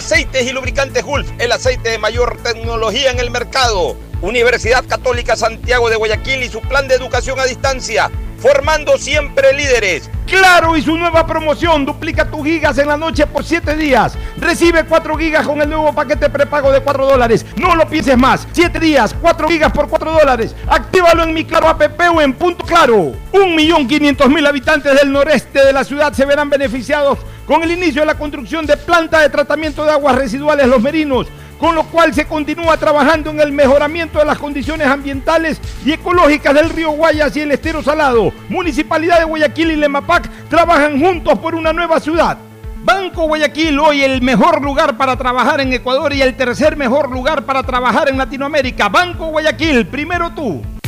Aceites y lubricantes Gulf, el aceite de mayor tecnología en el mercado. Universidad Católica Santiago de Guayaquil y su plan de educación a distancia formando siempre líderes. Claro y su nueva promoción, duplica tus gigas en la noche por 7 días. Recibe 4 gigas con el nuevo paquete prepago de 4 dólares. No lo pienses más, 7 días, 4 gigas por 4 dólares. Actívalo en mi Claro app o en Punto Claro. 1.500.000 habitantes del noreste de la ciudad se verán beneficiados con el inicio de la construcción de planta de tratamiento de aguas residuales Los Merinos con lo cual se continúa trabajando en el mejoramiento de las condiciones ambientales y ecológicas del río Guayas y el estero salado. Municipalidad de Guayaquil y Lemapac trabajan juntos por una nueva ciudad. Banco Guayaquil, hoy el mejor lugar para trabajar en Ecuador y el tercer mejor lugar para trabajar en Latinoamérica. Banco Guayaquil, primero tú.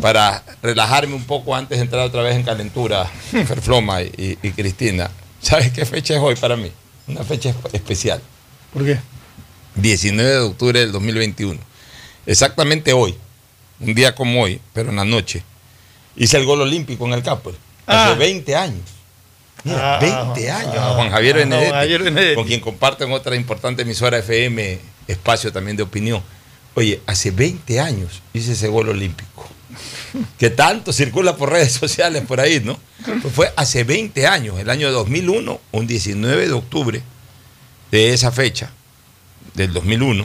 para relajarme un poco antes de entrar otra vez en calentura, Ferfloma y, y, Cristina. ¿Sabes qué fecha es hoy para mí? Una fecha especial. ¿Por qué? 19 de octubre del 2021. Exactamente hoy, un día como hoy, pero en la noche, hice el gol olímpico en el Capel. Hace 20 ah. años. Mira, 20 ah, años. Ah, Juan Javier Benedetti, con quien comparten otra importante emisora FM, espacio también de opinión. Oye, hace 20 años hice ese gol olímpico que tanto circula por redes sociales por ahí, ¿no? Pues fue hace 20 años, el año 2001, un 19 de octubre de esa fecha, del 2001,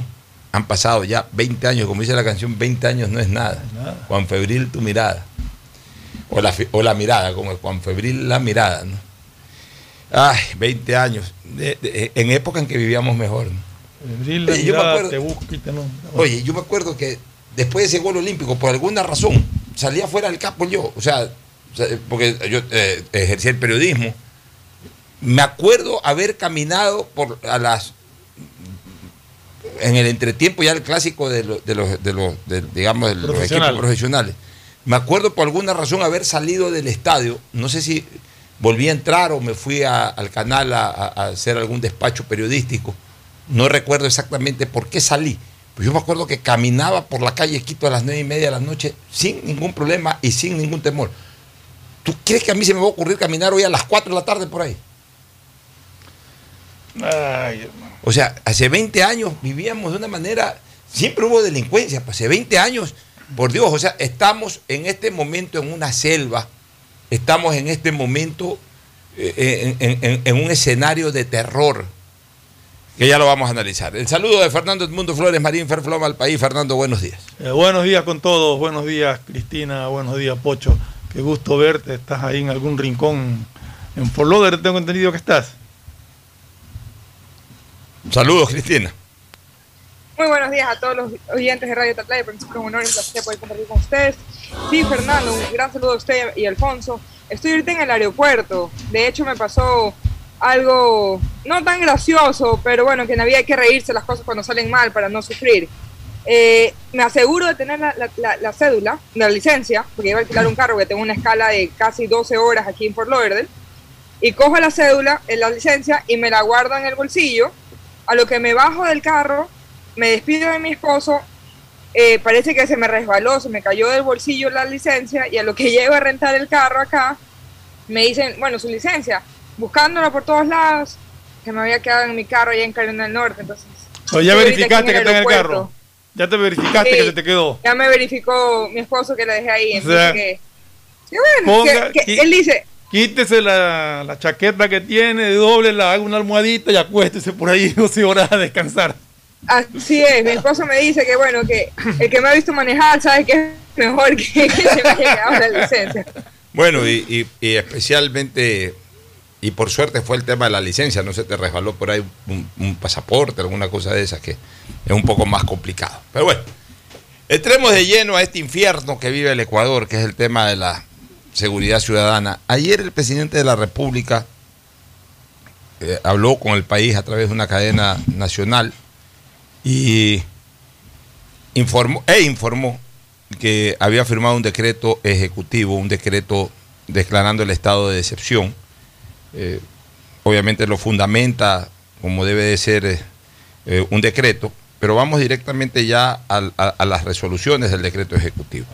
han pasado ya 20 años, como dice la canción, 20 años no es nada. Juan Febril tu mirada. O la, o la mirada, como es Juan Febril la mirada, ¿no? Ay, 20 años, en época en que vivíamos mejor, ¿no? Oye, yo me acuerdo, oye, yo me acuerdo que después de ese gol olímpico, por alguna razón, salía fuera del campo yo, o sea, porque yo eh, ejercí el periodismo. Me acuerdo haber caminado por a las en el entretiempo ya el clásico de, los, de los, de los digamos de los equipos profesionales. Me acuerdo por alguna razón haber salido del estadio, no sé si volví a entrar o me fui al canal a hacer algún despacho periodístico. No recuerdo exactamente por qué salí pues yo me acuerdo que caminaba por la calle Quito a las nueve y media de la noche sin ningún problema y sin ningún temor. ¿Tú crees que a mí se me va a ocurrir caminar hoy a las 4 de la tarde por ahí? Ay, o sea, hace 20 años vivíamos de una manera, siempre hubo delincuencia, pues hace 20 años, por Dios, o sea, estamos en este momento en una selva, estamos en este momento eh, en un escenario de terror que ya lo vamos a analizar. El saludo de Fernando Edmundo Flores Marín Ferfloma al país. Fernando, buenos días. Eh, buenos días con todos, buenos días Cristina, buenos días Pocho. Qué gusto verte, estás ahí en algún rincón en Fort tengo entendido que estás. Saludos Cristina. Muy buenos días a todos los oyentes de Radio Tatlaya, por es un honor y un placer poder compartir con ustedes. Sí, Fernando, un gran saludo a usted y Alfonso. Estoy ahorita en el aeropuerto. De hecho, me pasó algo no tan gracioso, pero bueno, que en la vida hay que reírse las cosas cuando salen mal para no sufrir. Eh, me aseguro de tener la, la, la, cédula, la licencia, porque iba a alquilar un carro que tengo una escala de casi 12 horas aquí en Fort Lauderdale, y cojo la cédula, en la licencia, y me la guardo en el bolsillo. A lo que me bajo del carro, me despido de mi esposo, eh, parece que se me resbaló, se me cayó del bolsillo la licencia, y a lo que llego a rentar el carro acá, me dicen, bueno, su licencia, buscándola por todos lados, que me había quedado en mi carro allá en Carolina del Norte. Entonces, ya verificaste que está en el carro. Ya te verificaste que se te quedó. Ya me verificó mi esposo que la dejé ahí. Entonces, que, bueno, que, él dice. Quítese la, la, chaqueta que tiene, doble la, haga una almohadita y acuéstese por ahí 12 horas a descansar. Así es, mi esposo me dice que bueno, que el que me ha visto manejar sabe que es mejor que, que se me haya quedado la licencia. Bueno, y, y- y especialmente, y por suerte fue el tema de la licencia, no se te resbaló por ahí un, pasaporte, alguna cosa de esas que es un poco más complicado. Pero bueno, entremos de lleno a este infierno que vive el Ecuador, que es el tema de la seguridad ciudadana. Ayer el presidente de la República eh, habló con el país a través de una cadena nacional y informó, e informó que había firmado un decreto ejecutivo, un decreto declarando el estado de excepción. Eh, obviamente lo fundamenta como debe de ser eh, eh, un decreto, pero vamos directamente ya a, a las resoluciones del decreto ejecutivo.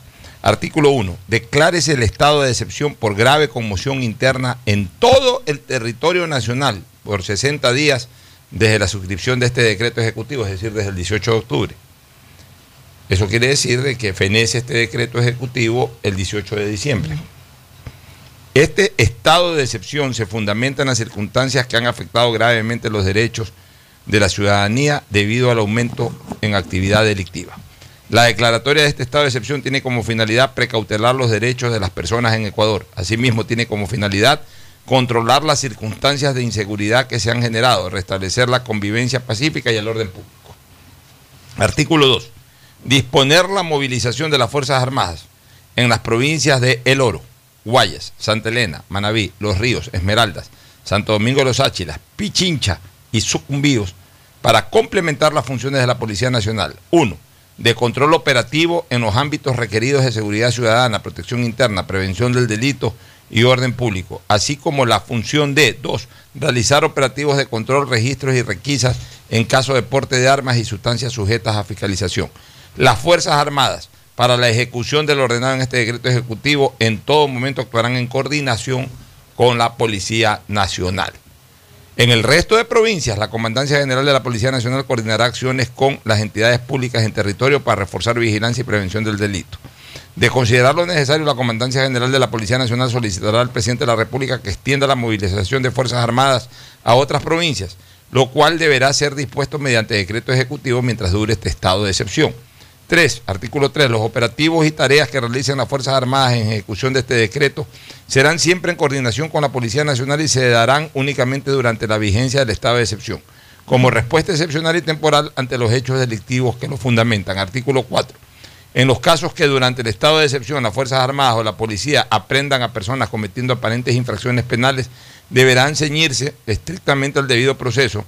Artículo 1. Declárese el estado de excepción por grave conmoción interna en todo el territorio nacional por 60 días desde la suscripción de este decreto ejecutivo, es decir, desde el 18 de octubre. Eso quiere decir de que fenece este decreto ejecutivo el 18 de diciembre. Este estado de excepción se fundamenta en las circunstancias que han afectado gravemente los derechos de la ciudadanía debido al aumento en actividad delictiva. La declaratoria de este estado de excepción tiene como finalidad precautelar los derechos de las personas en Ecuador. Asimismo, tiene como finalidad controlar las circunstancias de inseguridad que se han generado, restablecer la convivencia pacífica y el orden público. Artículo 2. Disponer la movilización de las Fuerzas Armadas en las provincias de El Oro, Guayas, Santa Elena, Manabí, Los Ríos, Esmeraldas, Santo Domingo de los Áchilas, Pichincha y Sucumbíos para complementar las funciones de la Policía Nacional. 1. De control operativo en los ámbitos requeridos de seguridad ciudadana, protección interna, prevención del delito y orden público, así como la función de 2. Realizar operativos de control, registros y requisas en caso de porte de armas y sustancias sujetas a fiscalización. Las Fuerzas Armadas, para la ejecución del ordenado en este decreto ejecutivo, en todo momento actuarán en coordinación con la Policía Nacional. En el resto de provincias, la Comandancia General de la Policía Nacional coordinará acciones con las entidades públicas en territorio para reforzar vigilancia y prevención del delito. De considerar lo necesario, la Comandancia General de la Policía Nacional solicitará al presidente de la República que extienda la movilización de Fuerzas Armadas a otras provincias, lo cual deberá ser dispuesto mediante decreto ejecutivo mientras dure este estado de excepción. 3. Artículo 3. Los operativos y tareas que realicen las Fuerzas Armadas en ejecución de este decreto serán siempre en coordinación con la Policía Nacional y se darán únicamente durante la vigencia del estado de excepción, como respuesta excepcional y temporal ante los hechos delictivos que lo fundamentan. Artículo 4. En los casos que durante el estado de excepción las Fuerzas Armadas o la policía aprendan a personas cometiendo aparentes infracciones penales, deberán ceñirse estrictamente al debido proceso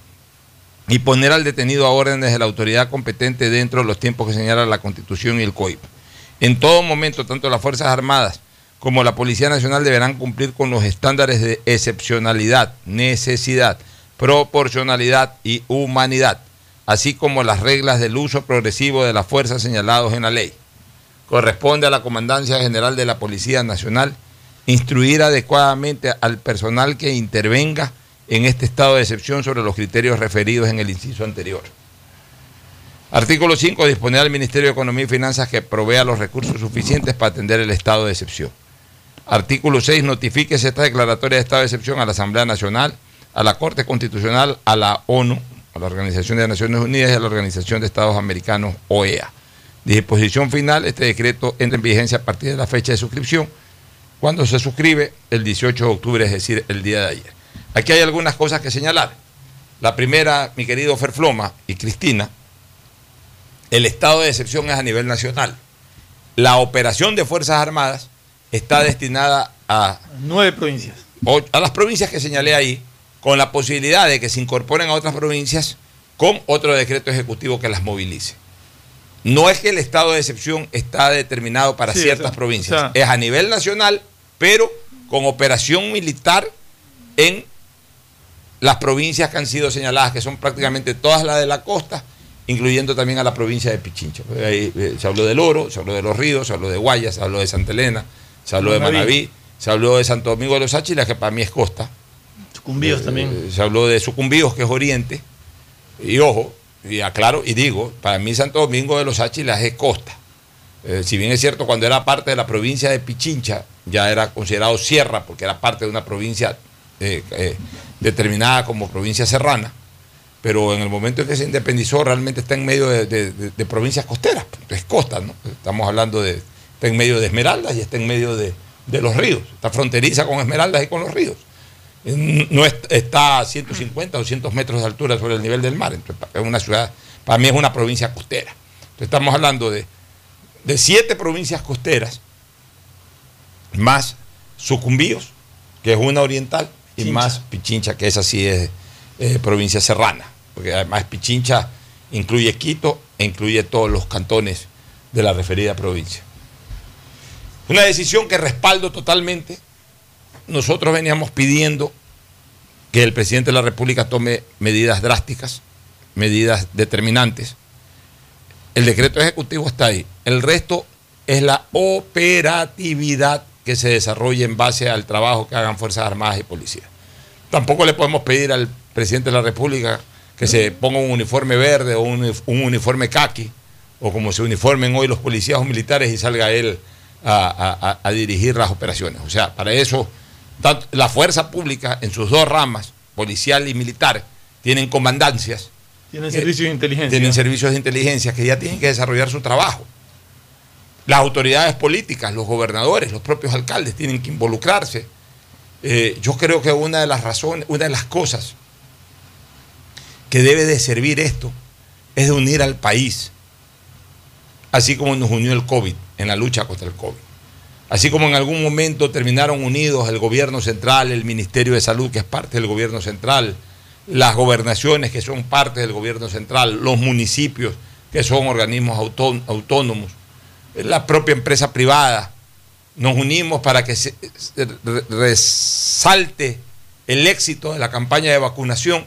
y poner al detenido a órdenes de la autoridad competente dentro de los tiempos que señala la Constitución y el COIP. En todo momento, tanto las Fuerzas Armadas como la Policía Nacional deberán cumplir con los estándares de excepcionalidad, necesidad, proporcionalidad y humanidad, así como las reglas del uso progresivo de las fuerzas señalados en la ley. Corresponde a la Comandancia General de la Policía Nacional instruir adecuadamente al personal que intervenga en este estado de excepción sobre los criterios referidos en el inciso anterior. Artículo 5. Disponer al Ministerio de Economía y Finanzas que provea los recursos suficientes para atender el estado de excepción. Artículo 6. Notifíquese esta declaratoria de estado de excepción a la Asamblea Nacional, a la Corte Constitucional, a la ONU, a la Organización de Naciones Unidas y a la Organización de Estados Americanos, OEA. Disposición final, este decreto entra en vigencia a partir de la fecha de suscripción, cuando se suscribe el 18 de octubre, es decir, el día de ayer. Aquí hay algunas cosas que señalar. La primera, mi querido Ferfloma y Cristina, el estado de excepción es a nivel nacional. La operación de Fuerzas Armadas está destinada a, Nueve provincias. a las provincias que señalé ahí, con la posibilidad de que se incorporen a otras provincias con otro decreto ejecutivo que las movilice. No es que el estado de excepción está determinado para Sí, ciertas o sea, provincias, o sea- es a nivel nacional, pero con operación militar en las provincias que han sido señaladas, que son prácticamente todas las de la costa, incluyendo también a la provincia de Pichincha. Ahí, eh, se habló del Oro, se habló de los ríos, se habló de Guayas, se habló de Santa Elena, se habló de Manabí. Manabí, se habló de Santo Domingo de los Áchilas, que para mí es costa. Sucumbíos Eh, también. Se habló de Sucumbíos, que es oriente. Y ojo, y aclaro y digo, para mí Santo Domingo de los Áchilas es costa. Eh, si bien es cierto, cuando era parte de la provincia de Pichincha, ya era considerado sierra, porque era parte de una provincia eh, eh, determinada como provincia serrana, pero en el momento en que se independizó realmente está en medio de, provincias costeras, es costa, ¿no? Estamos hablando de, está en medio de Esmeraldas y está en medio de, los ríos, está fronteriza con Esmeraldas y con los ríos. No es- está a 150 o 200 metros de altura sobre el nivel del mar, entonces es una ciudad, para mí es una provincia costera. Entonces estamos hablando de, de siete provincias costeras, más Sucumbíos, que es una oriental, y más Pichincha, que esa sí es eh, provincia serrana, porque además Pichincha incluye Quito e incluye todos los cantones de la referida provincia. Una decisión que respaldo totalmente. Nosotros veníamos pidiendo que el presidente de la República tome medidas drásticas, medidas determinantes. El decreto ejecutivo está ahí. El resto es la operatividad que se desarrolla en base al trabajo que hagan Fuerzas Armadas y Policías. Tampoco le podemos pedir al presidente de la República que se ponga un uniforme verde o un, unif- un uniforme caqui, o como se uniformen hoy los policías o militares y salga él a, a- a- a dirigir las operaciones. O sea, para eso tanto- la fuerza pública en sus dos ramas, policial y militar, tienen comandancias Tienen que servicios de inteligencia. tienen servicios de inteligencia que ya tienen que desarrollar su trabajo. Las autoridades políticas, los gobernadores, los propios alcaldes tienen que involucrarse. Eh, yo creo que una de las razones, una de las cosas que debe de servir esto es de unir al país, así como nos unió el COVID en la lucha contra el COVID. Así como en algún momento terminaron unidos el gobierno central, el Ministerio de Salud, que es parte del gobierno central, las gobernaciones, que son parte del gobierno central, los municipios, que son organismos autón- autónomos, la propia empresa privada, nos unimos para que se, se re- resalte el éxito de la campaña de vacunación.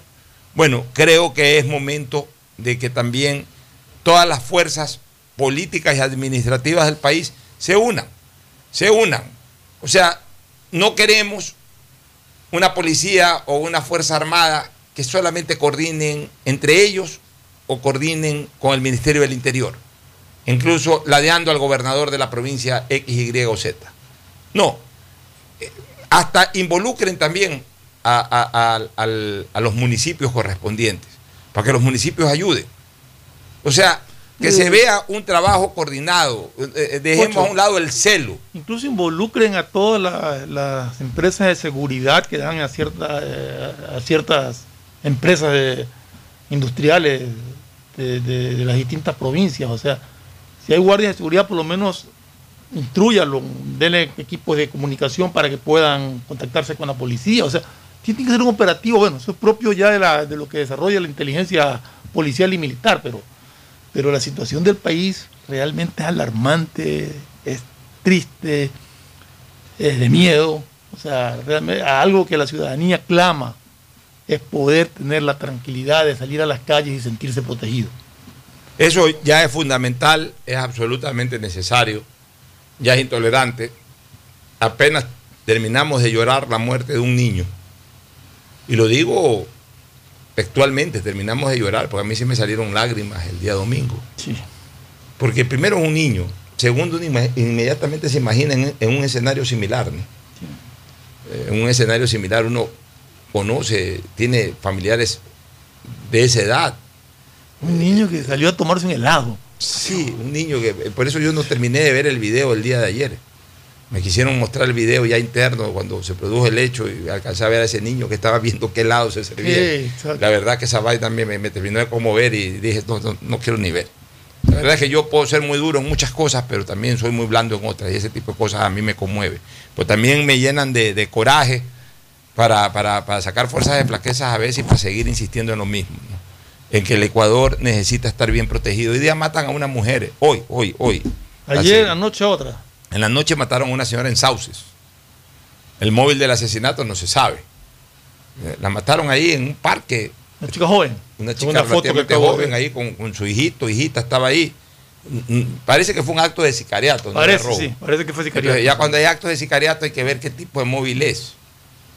Bueno, creo que es momento de que también todas las fuerzas políticas y administrativas del país se unan, se unan. O sea, no queremos una policía o una fuerza armada que solamente coordinen entre ellos o coordinen con el Ministerio del Interior, incluso ladeando al gobernador de la provincia X, Y o Z. No, Eh, hasta involucren también a, a- a- al- a los municipios correspondientes, para que los municipios ayuden. O sea, que se vea un trabajo coordinado, eh, eh, dejemos Ocho. a un lado el celo. Incluso involucren a todas la- las empresas de seguridad que dan a, cierta, a ciertas empresas de- industriales de, de- de las distintas provincias. O sea, si hay guardias de seguridad, por lo menos instruyanlo, denle equipos de comunicación para que puedan contactarse con la policía. O sea, tiene que ser un operativo, bueno, eso es propio ya de lo que desarrolla la inteligencia policial y militar, pero, pero la situación del país realmente es alarmante, es triste, es de miedo. O sea, realmente algo que la ciudadanía clama es poder tener la tranquilidad de salir a las calles y sentirse protegido. Eso ya es fundamental, es absolutamente necesario, ya es intolerante. Apenas terminamos de llorar la muerte de un niño, y lo digo textualmente, terminamos de llorar, porque a mí sí me salieron lágrimas el día domingo. Sí. Porque primero es un niño, segundo inmediatamente se imagina en, en un escenario similar. ¿no? Eh, En un escenario similar uno conoce, tiene familiares de esa edad, Un niño que salió a tomarse un helado. Sí, un niño que. Por eso yo no terminé de ver el video el día de ayer. Me quisieron mostrar el video ya interno cuando se produjo el hecho y alcancé a ver a ese niño que estaba viendo qué lado se servía. Sí, la verdad que esa vaina me, me, me terminó de conmover y dije, no, no, no quiero ni ver. La verdad es que yo puedo ser muy duro en muchas cosas, pero también soy muy blando en otras y ese tipo de cosas a mí me conmueve. Pues también me llenan de, de coraje para, para, para sacar fuerzas de flaquezas a veces y para seguir insistiendo en lo mismo. ¿no? En que el Ecuador necesita estar bien protegido. Hoy día matan a una mujer, hoy, hoy, hoy. Ayer, Así. anoche otra. En la noche mataron a una señora en Sauces. El móvil del asesinato no se sabe. Eh, La mataron ahí en un parque. Una chica joven. Una chica foto que joven ahí con, con su hijito, hijita, estaba ahí. Mm, mm, Parece que fue un acto de sicariato. no de Parece, robo. sí, parece que fue sicario. Entonces, ya cuando hay actos de sicariato hay que ver qué tipo de móvil es.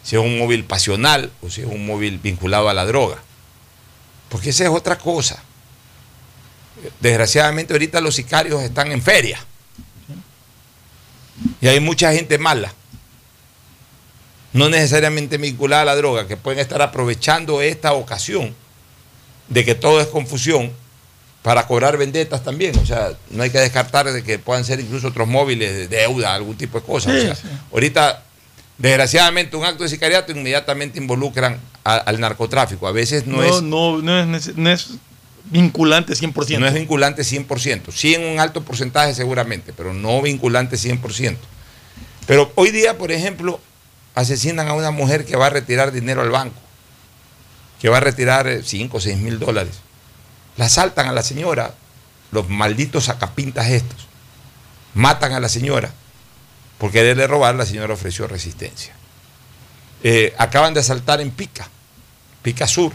Si es un móvil pasional o si es un móvil vinculado a la droga. Porque esa es otra cosa. Desgraciadamente ahorita los sicarios están en feria. Y hay mucha gente mala. No necesariamente vinculada a la droga, que pueden estar aprovechando esta ocasión de que todo es confusión para cobrar vendetas también. O sea, no hay que descartar de que puedan ser incluso otros móviles de deuda, algún tipo de cosas. Sí, O sea, sí. Ahorita, desgraciadamente, un acto de sicariato inmediatamente involucran a- al narcotráfico. A veces no, No, es, no, no es, no es vinculante 100%. no es vinculante 100%. Sí en un alto porcentaje seguramente, pero no vinculante 100%. Pero hoy día, por ejemplo, asesinan a una mujer que va a retirar dinero al banco, que va a retirar 5 o 6 mil dólares. La asaltan a la señora, los malditos sacapintas estos. Matan a la señora. Por quererle robar, la señora ofreció resistencia. Eh, acaban de asaltar en Pica, Pica Sur.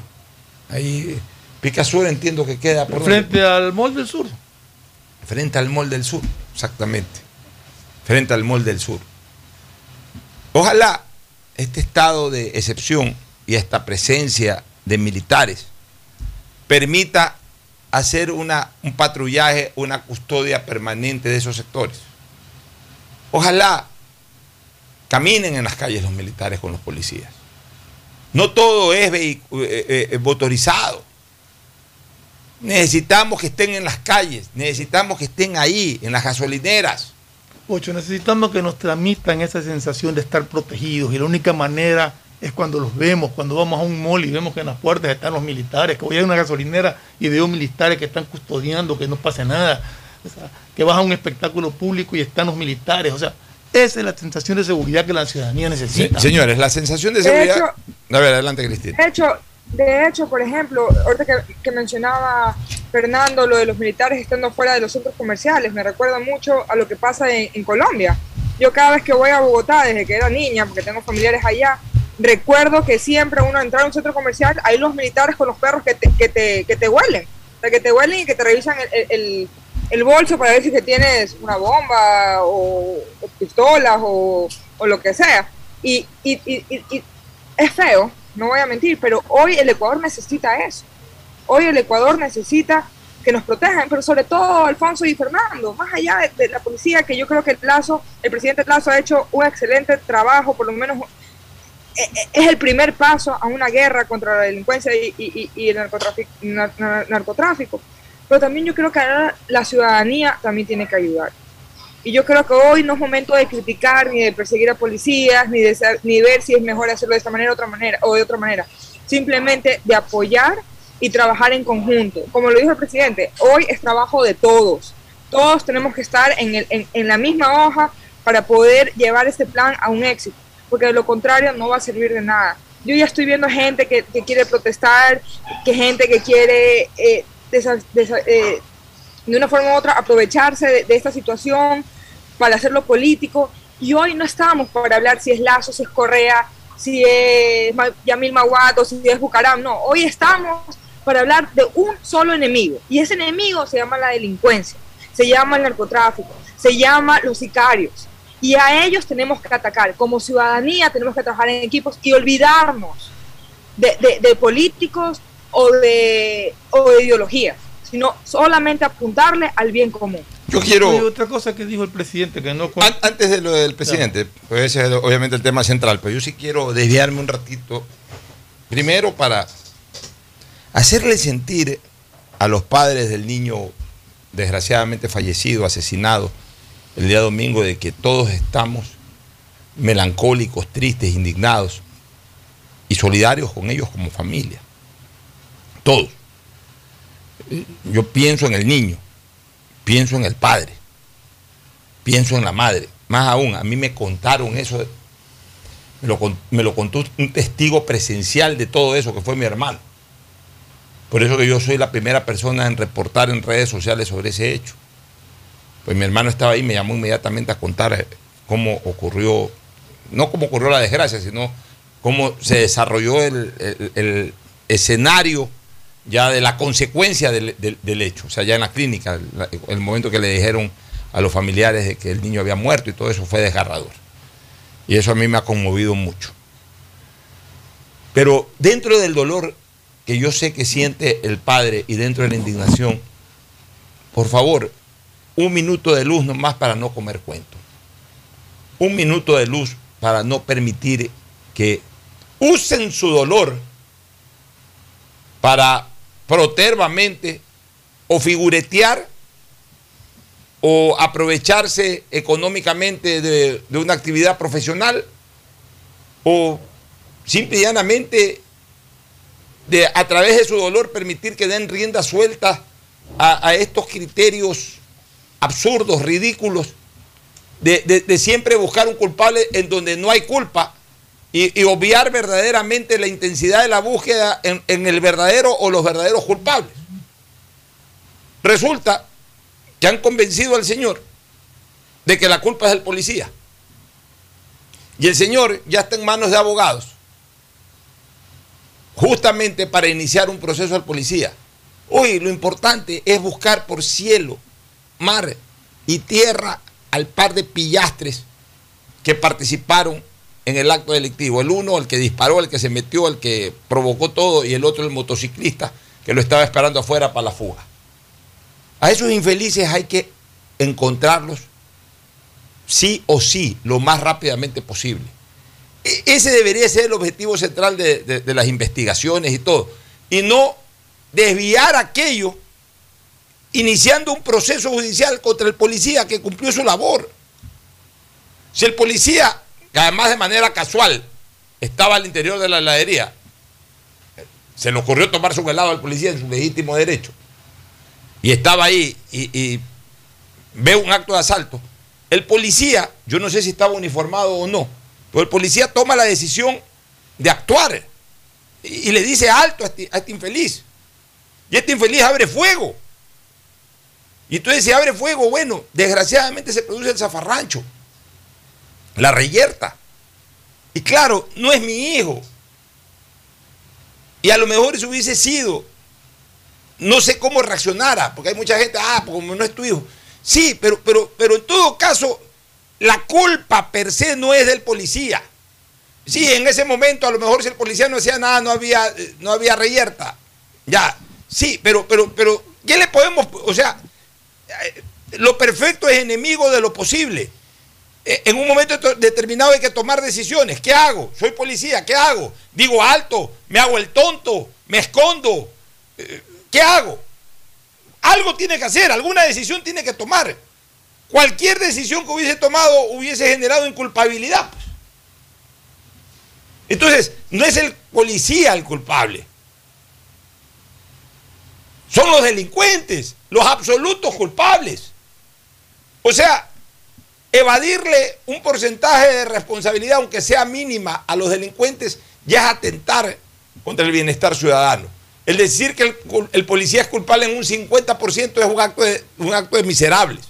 Ahí, Pica Sur entiendo que queda por dónde? Frente al Mall del Sur. Frente al Mall del Sur, exactamente. Frente al Mall del Sur. Ojalá este estado de excepción y esta presencia de militares permita hacer una, un patrullaje, una custodia permanente de esos sectores. Ojalá caminen en las calles los militares con los policías. No todo es vehicu- eh, eh, motorizado. Necesitamos que estén en las calles, necesitamos que estén ahí, en las gasolineras. Ocho, necesitamos que nos transmitan esa sensación de estar protegidos y la única manera es cuando los vemos, cuando vamos a un mall y vemos que en las puertas están los militares, que voy a una gasolinera y veo militares que están custodiando, que no pase nada, o sea, que vas a un espectáculo público y están los militares, o sea, esa es la sensación de seguridad que la ciudadanía necesita. Se- señores, la sensación de De seguridad. hecho- a ver, adelante, Cristina. De hecho, de hecho, por ejemplo, ahorita que, que mencionaba Fernando lo de los militares estando fuera de los centros comerciales, me recuerda mucho a lo que pasa en, en Colombia. Yo cada vez que voy a Bogotá, desde que era niña, porque tengo familiares allá, recuerdo que siempre uno entrar a un centro comercial, hay los militares con los perros que te, que te, que te huelen, o sea, que te huelen y que te revisan el, el- el- bolso para ver si que tienes una bomba o, pistolas o, o lo que sea. Y, y, y- es feo, no voy a mentir, pero hoy el Ecuador necesita eso. Hoy el Ecuador necesita que nos protejan, pero sobre todo Alfonso y Fernando, más allá de, la policía, que yo creo que el Lazo, el presidente Lazo ha hecho un excelente trabajo, por lo menos eh, eh, es el primer paso a una guerra contra la delincuencia y, y- y el narcotráfico, nar- nar- narcotráfico. Pero también yo creo que ahora la ciudadanía también tiene que ayudar. Y yo creo que hoy no es momento de criticar ni de perseguir a policías, ni de sa- ni ver si es mejor hacerlo de esta manera otra manera, o de otra manera. Simplemente de apoyar y trabajar en conjunto. Como lo dijo el presidente, hoy es trabajo de todos. Todos tenemos que estar en, el- en- en la misma hoja para poder llevar este plan a un éxito, porque de lo contrario no va a servir de nada. Yo ya estoy viendo gente que, que quiere protestar, que gente que quiere eh, desa- desa- eh, de una forma u otra aprovecharse de, esta situación para hacerlo político. Y hoy no estamos para hablar si es Lazo, si es Correa, si es Yamil Maguato, si es Bucaram. No, hoy estamos para hablar de un solo enemigo. Y ese enemigo se llama la delincuencia, se llama el narcotráfico, se llama los sicarios. Y a ellos tenemos que atacar. Como ciudadanía tenemos que trabajar en equipos y olvidarnos de, de- de políticos o de, o de ideologías, sino solamente apuntarle al bien común. Yo quiero. Otra cosa que dijo el presidente, que no... An- Antes de lo del presidente, pues ese es obviamente el tema central, pero yo sí quiero desviarme un ratito, primero para hacerle sentir a los padres del niño desgraciadamente fallecido, asesinado, el día domingo, de que todos estamos melancólicos, tristes, indignados y solidarios con ellos como familia. Todos. Yo pienso en el niño, pienso en el padre, pienso en la madre. Más aún, a mí me contaron eso, me lo, contó un testigo presencial de todo eso, que fue mi hermano. Por eso que yo soy la primera persona en reportar en redes sociales sobre ese hecho. Pues mi hermano estaba ahí, me llamó inmediatamente a contar eh, cómo ocurrió, no cómo ocurrió la desgracia, sino cómo se desarrolló el escenario ya de la consecuencia del, hecho, o sea, ya en la clínica, el momento que le dijeron a los familiares de que el niño había muerto y todo eso fue desgarrador. Y eso a mí me ha conmovido mucho. Pero dentro del dolor que yo sé que siente el padre y dentro de la indignación, por favor, un minuto de luz nomás para no comer cuento. Un minuto de luz para no permitir que usen su dolor para protervamente o figuretear o aprovecharse económicamente de, una actividad profesional o simple y llanamente de a través de su dolor permitir que den rienda suelta a, estos criterios absurdos, ridículos, de siempre buscar un culpable en donde no hay culpa y, obviar verdaderamente la intensidad de la búsqueda en, en el verdadero o los verdaderos culpables. Resulta que han convencido al señor de que la culpa es del policía. Y el señor ya está en manos de abogados, justamente para iniciar un proceso al policía. Hoy lo importante es buscar por cielo, mar y tierra al par de pillastres que participaron en el acto delictivo. El uno, el que disparó, el que se metió, el que provocó todo, y el otro, el motociclista, que lo estaba esperando afuera para la fuga. A esos infelices hay que encontrarlos sí o sí, lo más rápidamente posible. E- Ese debería ser el objetivo central de, de- de las investigaciones y todo. Y no desviar aquello iniciando un proceso judicial contra el policía que cumplió su labor. Si el policía, que además de manera casual estaba al interior de la heladería, se le ocurrió tomarse un helado al policía en su legítimo derecho, y estaba ahí y, y ve un acto de asalto, el policía, yo no sé si estaba uniformado o no, pero el policía toma la decisión de actuar y, le dice alto a este, a este infeliz. Y este infeliz abre fuego. Y entonces si abre fuego, bueno, desgraciadamente se produce el zafarrancho, la reyerta. Y claro, no es mi hijo. Y a lo mejor eso hubiese sido, no sé cómo reaccionara, porque hay mucha gente, ah, pues como no es tu hijo. Sí, pero, pero, pero en todo caso, la culpa per se no es del policía. Sí, en ese momento a lo mejor si el policía no hacía nada, no había, eh, no había reyerta. Ya, sí, pero, pero, pero, ¿qué le podemos, o sea, eh, lo perfecto es enemigo de lo posible. Eh, En un momento to- determinado hay que tomar decisiones. ¿Qué hago? Soy policía, ¿qué hago? Digo alto, me hago el tonto, me escondo. Eh, ¿Qué hago? Algo tiene que hacer, alguna decisión tiene que tomar. Cualquier decisión que hubiese tomado hubiese generado inculpabilidad. pues. Entonces, no es el policía el culpable. Son los delincuentes, los absolutos culpables. O sea, evadirle un porcentaje de responsabilidad, aunque sea mínima, a los delincuentes, ya es atentar contra el bienestar ciudadano. El decir que el, policía es culpable en un 50% es un acto, de, un acto de miserables.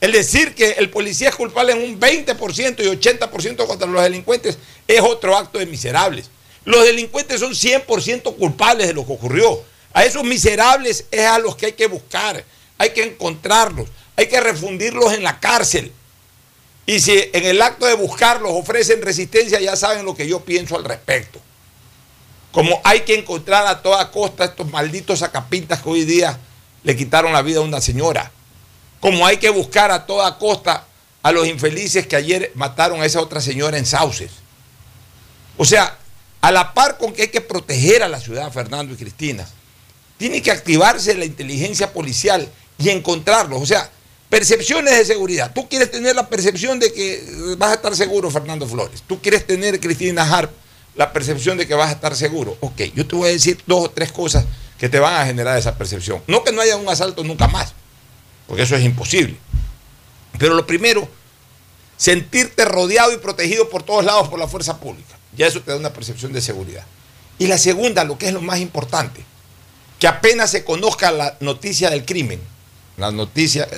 El decir que el policía es culpable en un 20% y 80% contra los delincuentes es otro acto de miserables. Los delincuentes son 100% culpables de lo que ocurrió. A esos miserables es a los que hay que buscar, hay que encontrarlos, hay que refundirlos en la cárcel. Y si en el acto de buscarlos ofrecen resistencia, ya saben lo que yo pienso al respecto. Como hay que encontrar a toda costa estos malditos sacapintas que hoy día le quitaron la vida a una señora. Como hay que buscar a toda costa a los infelices que ayer mataron a esa otra señora en Sauces. O sea, a la par con que hay que proteger a la ciudad, Fernando y Cristina, tiene que activarse la inteligencia policial y encontrarlos. O sea, percepciones de seguridad. Tú quieres tener la percepción de que vas a estar seguro, Fernando Flores. Tú quieres tener, Cristina Harp, la percepción de que vas a estar seguro. Ok, yo te voy a decir dos o tres cosas que te van a generar esa percepción. No que no haya un asalto nunca más, porque eso es imposible. Pero lo primero, sentirte rodeado y protegido por todos lados por la fuerza pública. Ya eso te da una percepción de seguridad. Y la segunda, lo que es lo más importante, que apenas se conozca la noticia del crimen, la noticia,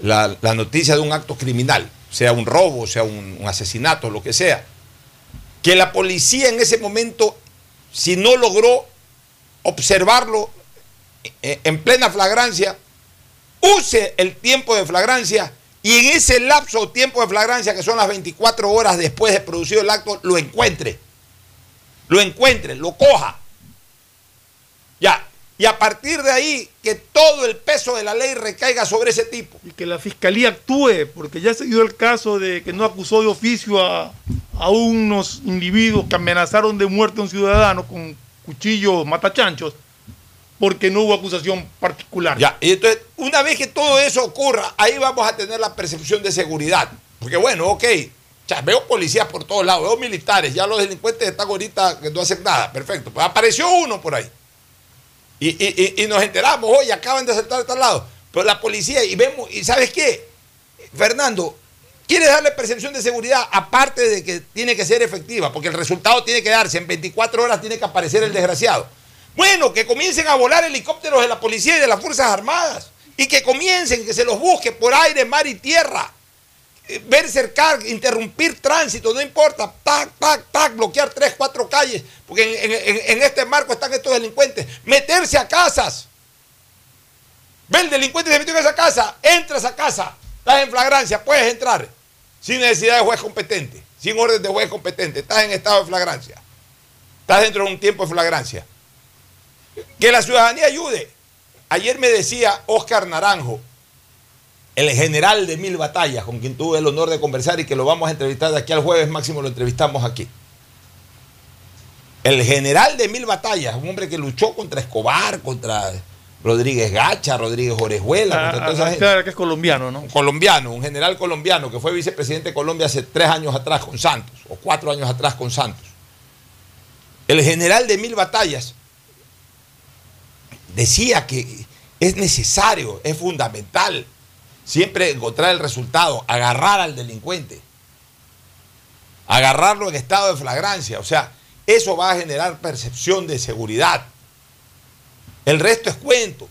la- noticia de un acto criminal, sea un robo, sea un, un asesinato, lo que sea, que la policía en ese momento, si no logró observarlo eh, en plena flagrancia, use el tiempo de flagrancia y en ese lapso o tiempo de flagrancia, que son las 24 horas después de producido el acto, lo encuentre. Lo encuentre, lo coja. Ya. Y a partir de ahí, que todo el peso de la ley recaiga sobre ese tipo. Y que la fiscalía actúe, porque ya se dio el caso de que no acusó de oficio a, a unos individuos que amenazaron de muerte a un ciudadano con cuchillos matachanchos. porque no hubo acusación particular. Ya, y entonces, una vez que todo eso ocurra, ahí vamos a tener la percepción de seguridad. Porque bueno, ok, ya, veo policías por todos lados, veo militares, ya los delincuentes están ahorita que no hacen nada, perfecto. Pues apareció uno por ahí. Y, y- y- nos enteramos, oye, acaban de asaltar de tal lado. Pero la policía, y vemos, y ¿sabes qué? Fernando, quiere darle percepción de seguridad, aparte de que tiene que ser efectiva, porque el resultado tiene que darse, en 24 horas tiene que aparecer el desgraciado. Bueno, que comiencen a volar helicópteros de la policía y de las Fuerzas Armadas, y que comiencen, que se los busque por aire, mar y tierra. Ver cercar, interrumpir tránsito, no importa, tac, tac, tac, bloquear tres, cuatro calles, porque en este marco están estos delincuentes, meterse a casas. Ve el delincuente se metió en esa casa, entras a casa, estás en flagrancia, puedes entrar, sin necesidad de juez competente, sin orden de juez competente, estás en estado de flagrancia, estás dentro de un tiempo de flagrancia. Que la ciudadanía ayude. Ayer me decía Oscar Naranjo, el general de mil batallas, con quien tuve el honor de conversar y que lo vamos a entrevistar de aquí al jueves máximo, lo entrevistamos aquí. El general de mil batallas, un hombre que luchó contra Escobar, contra Rodríguez Gacha, Rodríguez Orejuela, Ah, contra toda ah, esa ah, gente. claro que es colombiano, ¿no? Un colombiano, un general colombiano que fue vicepresidente de Colombia hace tres años atrás con Santos, o cuatro años atrás con Santos. El general de mil batallas decía que es necesario, es fundamental siempre encontrar el resultado, agarrar al delincuente, agarrarlo en estado de flagrancia. O sea, eso va a generar percepción de seguridad. El resto es cuento.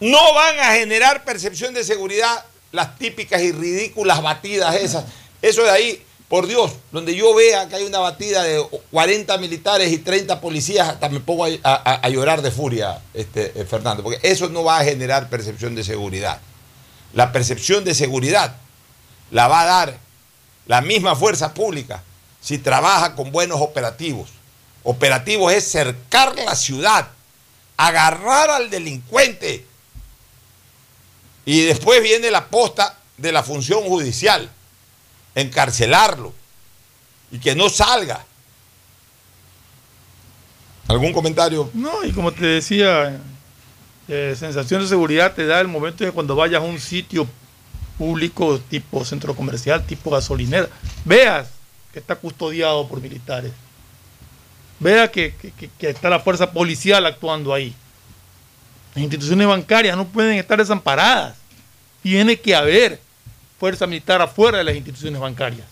No van a generar percepción de seguridad las típicas y ridículas batidas esas. Eso de ahí, por Dios, donde yo vea que hay una batida de 40 militares y 30 policías, hasta me pongo a, a- llorar de furia, este, eh, Fernando, porque eso no va a generar percepción de seguridad. La percepción de seguridad la va a dar la misma fuerza pública si trabaja con buenos operativos. Operativos es cercar la ciudad, agarrar al delincuente. Y después viene la posta de la función judicial, encarcelarlo y que no salga. ¿Algún comentario? No, y como te decía, eh, sensación de seguridad te da el momento de cuando vayas a un sitio público tipo centro comercial, tipo gasolinera, veas que está custodiado por militares, vea que, que- está la fuerza policial actuando ahí. Las instituciones bancarias no pueden estar desamparadas. Tiene que haber fuerza militar afuera de las instituciones bancarias.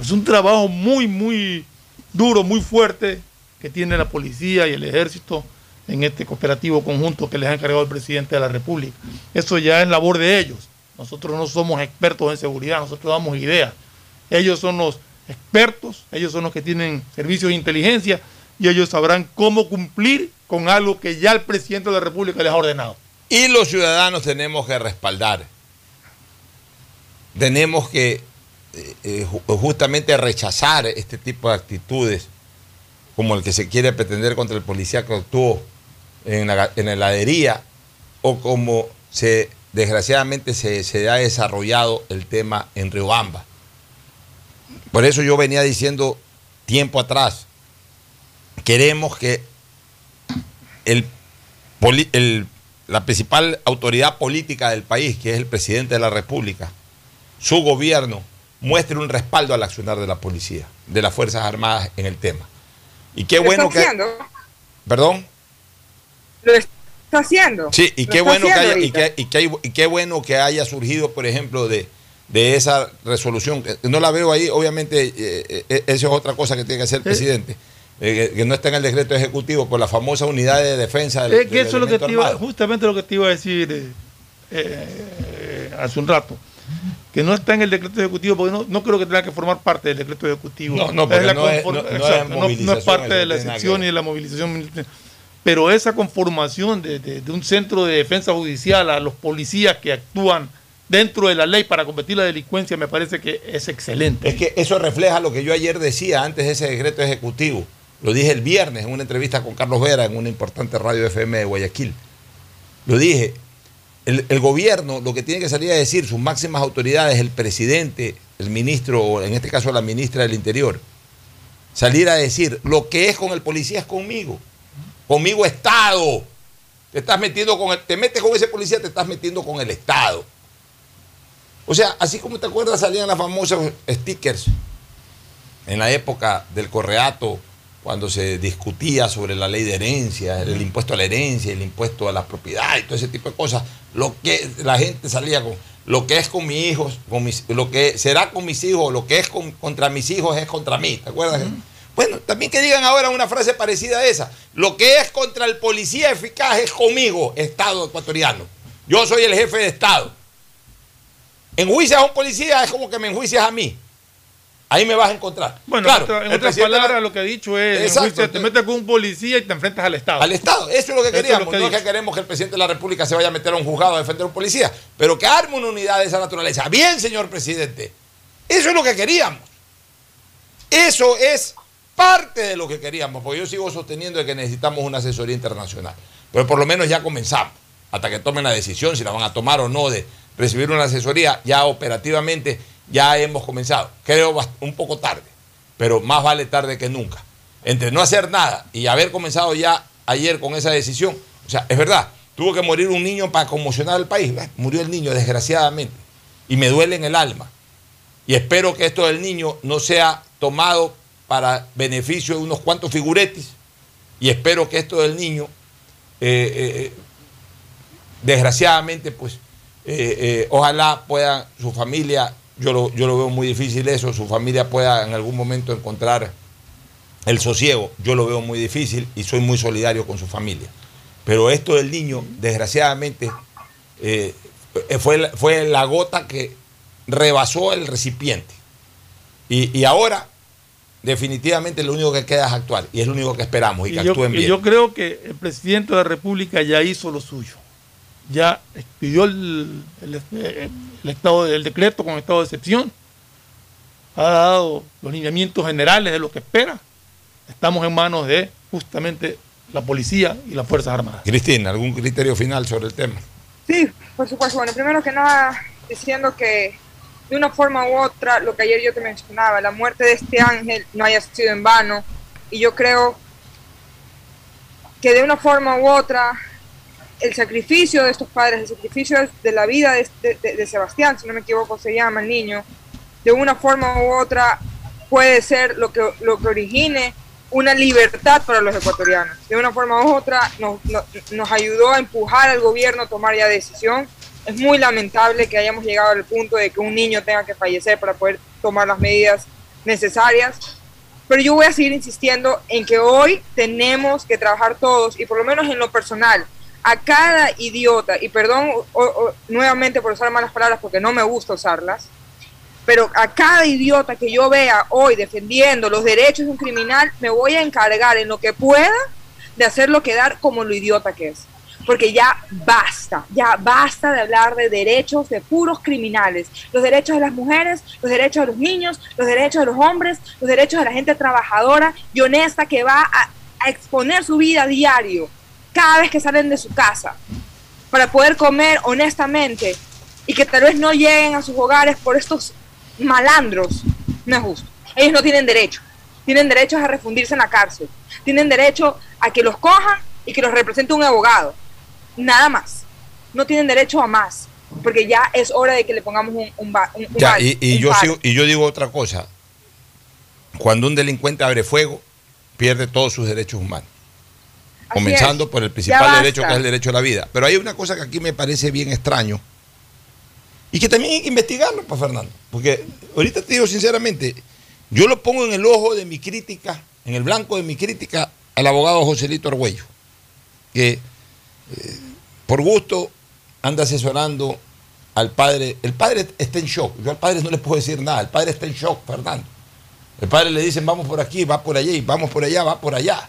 Es un trabajo muy, muy duro, muy fuerte que tiene la policía y el ejército en este cooperativo conjunto que les ha encargado el presidente de la República. Eso ya es labor de ellos. Nosotros no somos expertos en seguridad, nosotros damos ideas. Ellos son los expertos, ellos son los que tienen servicios de inteligencia y ellos sabrán cómo cumplir con algo que ya el presidente de la República les ha ordenado. Y los ciudadanos tenemos que respaldar. Tenemos que eh, eh, ju- justamente rechazar este tipo de actitudes, como el que se quiere pretender contra el policía que actuó en la, en la heladería, o como se desgraciadamente se, se ha desarrollado el tema en Riobamba. Por eso yo venía diciendo tiempo atrás, queremos que el, el- la principal autoridad política del país, que es el presidente de la República, su gobierno, muestre un respaldo al accionar de la policía, de las Fuerzas Armadas en el tema. Y qué bueno que... Perdón. Lo está haciendo. Sí, y qué bueno que haya, y qué, y qué- y qué bueno que haya surgido, por ejemplo, de, de esa resolución. que No la veo ahí, obviamente, eh, eh, eso es otra cosa que tiene que hacer el presidente. eh, que, que no está en el decreto ejecutivo por la famosa unidad de defensa del, Es que del eso es lo que te iba, justamente lo que te iba a decir eh, eh, hace un rato. Que no está en el decreto ejecutivo, porque no, no creo que tenga que formar parte del decreto ejecutivo. No, no, porque la no es- conform- no- no es exacto, no- no es movilización, parte de la que sección y de la movilización militar. Pero esa conformación de, de- un centro de defensa judicial a los policías que actúan dentro de la ley para combatir la delincuencia me parece que es excelente. Es que eso refleja lo que yo ayer decía antes de ese decreto ejecutivo. Lo dije el viernes en una entrevista con Carlos Vera en una importante radio FM de Guayaquil. Lo dije. El, el gobierno lo que tiene que salir a decir, sus máximas autoridades, el presidente, el ministro, o en este caso la ministra del Interior, salir a decir, lo que es con el policía es conmigo. Conmigo Estado. Te estás metiendo con el, te metes con ese policía, te estás metiendo con el Estado. O sea, así como te acuerdas, salían las famosas stickers en la época del correato, cuando se discutía sobre la ley de herencia, el impuesto a la herencia, el impuesto a la propiedad y todo ese tipo de cosas, lo que la gente salía con lo que es con mis hijos, con mis, lo que será con mis hijos, lo que es contra mis hijos es contra mí, ¿te acuerdas? Bueno, también que digan ahora una frase parecida a esa, lo que es contra el policía eficaz es conmigo, Estado ecuatoriano. Yo soy el jefe de Estado. Enjuicias a un policía es como que me enjuicias a mí. Ahí me vas a encontrar. Bueno, en otras palabras, lo que ha dicho es: te metes con un policía y te enfrentas al Estado. Al Estado, eso es lo que queríamos. no es que queremos que el presidente de la República se vaya a meter a un juzgado a defender a un policía, pero que arme una unidad de esa naturaleza. Bien, señor presidente. Eso es lo que queríamos. Eso es parte de lo que queríamos, porque yo sigo sosteniendo que necesitamos una asesoría internacional. Pero por lo menos ya comenzamos, hasta que tomen la decisión, si la van a tomar o no, de recibir una asesoría, ya operativamente ya hemos comenzado. Creo un poco tarde, pero más vale tarde que nunca. Entre no hacer nada y haber comenzado ya ayer con esa decisión, o sea, es verdad, tuvo que morir un niño para conmocionar al país. Murió el niño, desgraciadamente, y me duele en el alma. Y espero que esto del niño no sea tomado para beneficio de unos cuantos figuretes. Y espero que esto del niño, eh, eh, desgraciadamente, pues, eh, ojalá pueda su familia yo lo, yo lo veo muy difícil eso, su familia pueda en algún momento encontrar el sosiego, yo lo veo muy difícil y soy muy solidario con su familia. Pero esto del niño, desgraciadamente, fue, fue la gota que rebasó el recipiente. Y, ahora, definitivamente, lo único que queda es actuar. Y es lo único que esperamos y que actúen bien. yo creo que el presidente de la República ya hizo lo suyo ya expidió el, estado del decreto con estado de excepción, ha dado los lineamientos generales de lo que espera. Estamos en manos de justamente la policía y las Fuerzas Armadas. Cristina, ¿algún criterio final sobre el tema? Sí, por supuesto. Bueno, primero que nada, diciendo que de una forma u otra, lo que ayer yo te mencionaba, la muerte de este ángel no haya sido en vano. Y yo creo que de una forma u otra el sacrificio de estos padres, el sacrificio de la vida de, Sebastián, si no me equivoco se llama el niño, de una forma u otra puede ser lo que, lo que origine una libertad para los ecuatorianos. De una forma u otra nos, nos ayudó a empujar al gobierno a tomar ya decisión. Es muy lamentable que hayamos llegado al punto de que un niño tenga que fallecer para poder tomar las medidas necesarias. Pero yo voy a seguir insistiendo en que hoy tenemos que trabajar todos, y por lo menos en lo personal, a cada idiota, y perdón nuevamente por usar malas palabras porque no me gusta usarlas, pero a cada idiota que yo vea hoy defendiendo los derechos de un criminal, me voy a encargar en lo que pueda de hacerlo quedar como lo idiota que es. Porque ya basta, ya basta de hablar de derechos de puros criminales. Los derechos de las mujeres, los derechos de los niños, los derechos de los hombres, los derechos de la gente trabajadora y honesta que va a, exponer su vida a diario cada vez que salen de su casa para poder comer honestamente y que tal vez no lleguen a sus hogares por estos malandros, no es justo. Ellos no tienen derecho. Tienen derecho a refundirse en la cárcel. Tienen derecho a que los cojan y que los represente un abogado. Nada más. No tienen derecho a más. Porque ya es hora de que le pongamos un, un, y, yo y yo digo otra cosa. Cuando un delincuente abre fuego, pierde todos sus derechos humanos comenzando por el principal derecho que es el derecho a la vida. Pero hay una cosa que aquí me parece bien extraño y que también hay que investigarlo, pues, Fernando. Porque ahorita te digo sinceramente, yo lo pongo en el ojo de mi crítica, en el blanco de mi crítica al abogado Joselito Argüello, que eh, por gusto anda asesorando al padre. El padre está en shock. Yo al padre no le puedo decir nada. El padre está en shock, Fernando. El padre le dicen, vamos por aquí, va por allá, y vamos por allá, va por allá.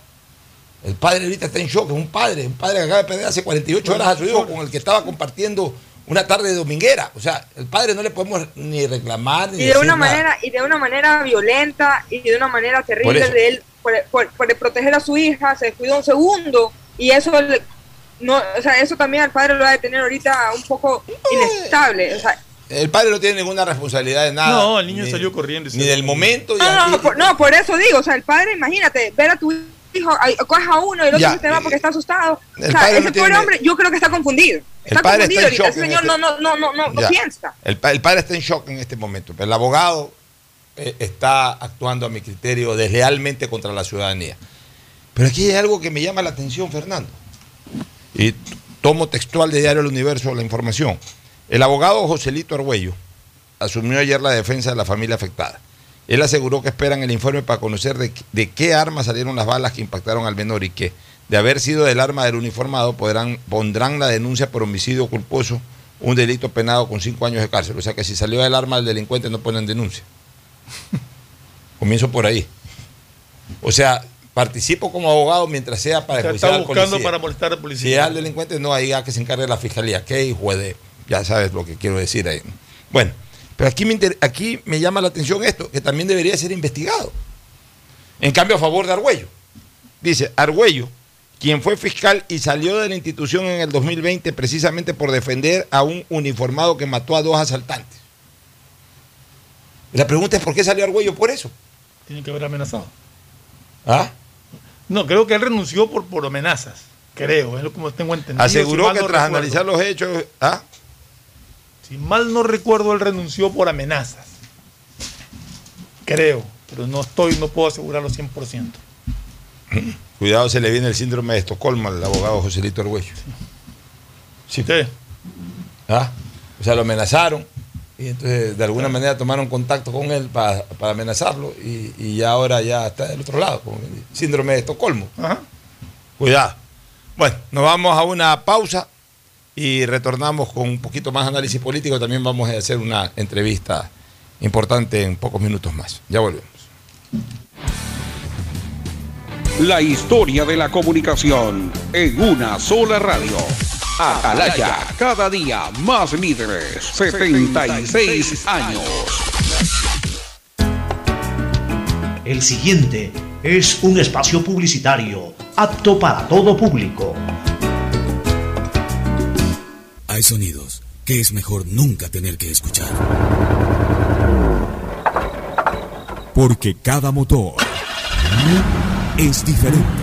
El padre ahorita está en shock, es un padre, un padre que acaba de perder hace 48 horas a su hijo con el que estaba compartiendo una tarde de dominguera. O sea, el padre no le podemos ni reclamar ni y de una manera Y de una manera violenta y de una manera terrible de él, por, proteger a su hija, se descuidó un segundo y eso no, o sea, eso también al padre lo va a tener ahorita un poco inestable. O sea, el padre no tiene ninguna responsabilidad de nada. No, el niño salió corriendo. Ni del momento. No, no, por, no, por eso digo, o sea, el padre, imagínate, ver a tu dijo, "Ay, coge a uno y el otro Ya, se te va porque está asustado. el o sea, padre ese no tiene- pobre hombre, yo creo que está confundido. Está padre confundido está en ahorita. shock Ese señor este- no, no, no, no, no, no piensa. El, el padre está en shock en este momento, pero el abogado eh, está actuando a mi criterio deslealmente contra la ciudadanía. Pero aquí hay algo que me llama la atención, Fernando. Y tomo textual de Diario El Universo la información. El abogado Joselito Argüello asumió ayer la defensa de la familia afectada. Él aseguró que esperan el informe para conocer de, de qué arma salieron las balas que impactaron al menor y que, de haber sido del arma del uniformado, podrán, pondrán la denuncia por homicidio culposo, un delito penado con cinco años de cárcel. O sea que si salió del arma del delincuente no ponen denuncia. Comienzo por ahí. O sea, participo como abogado mientras sea para O sea, está buscando policía. para molestar al Si policía. es al delincuente, no, ahí a que se encargue la fiscalía. ¿Qué hijo de.? Ya sabes lo que quiero decir ahí. Bueno, pero aquí me, inter- aquí me llama la atención esto, que también debería ser investigado. En cambio, a favor de Argüello. Dice, Argüello, quien fue fiscal y salió de la institución en el 2020 precisamente por defender a un uniformado que mató a dos asaltantes. La pregunta es, ¿por qué salió Argüello por eso? Tiene que haber amenazado. ¿Ah? No, creo que él renunció por, por amenazas. Creo, es lo como tengo entendido. Aseguró si que no tras recuerdo. analizar los hechos... ¿Ah? Si mal no recuerdo, él renunció por amenazas. Creo, pero no estoy, no puedo asegurarlo 100%. Cuidado, se le viene el síndrome de Estocolmo al abogado Joselito Argüello. Sí. ¿Ah? O sea, lo amenazaron y entonces de alguna manera tomaron contacto con él para, para amenazarlo y, y ya ahora ya está del otro lado, con el síndrome de Estocolmo. Ajá. Cuidado. Bueno, nos vamos a una pausa y retornamos con un poquito más análisis político. También vamos a hacer una entrevista importante en pocos minutos más. Ya volvemos. La historia de la comunicación en una sola radio. Atalaya, cada día más líderes. 76 años. El siguiente es un espacio publicitario apto para todo público. Hay sonidos que es mejor nunca tener que escuchar. Porque cada motor es diferente.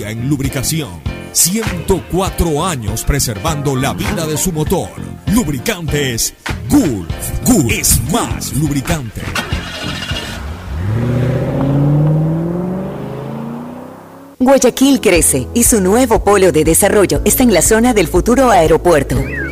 en lubricación. 104 años preservando la vida de su motor. Lubricantes Gulf. Gulf es más lubricante. Guayaquil crece y su nuevo polo de desarrollo está en la zona del futuro aeropuerto.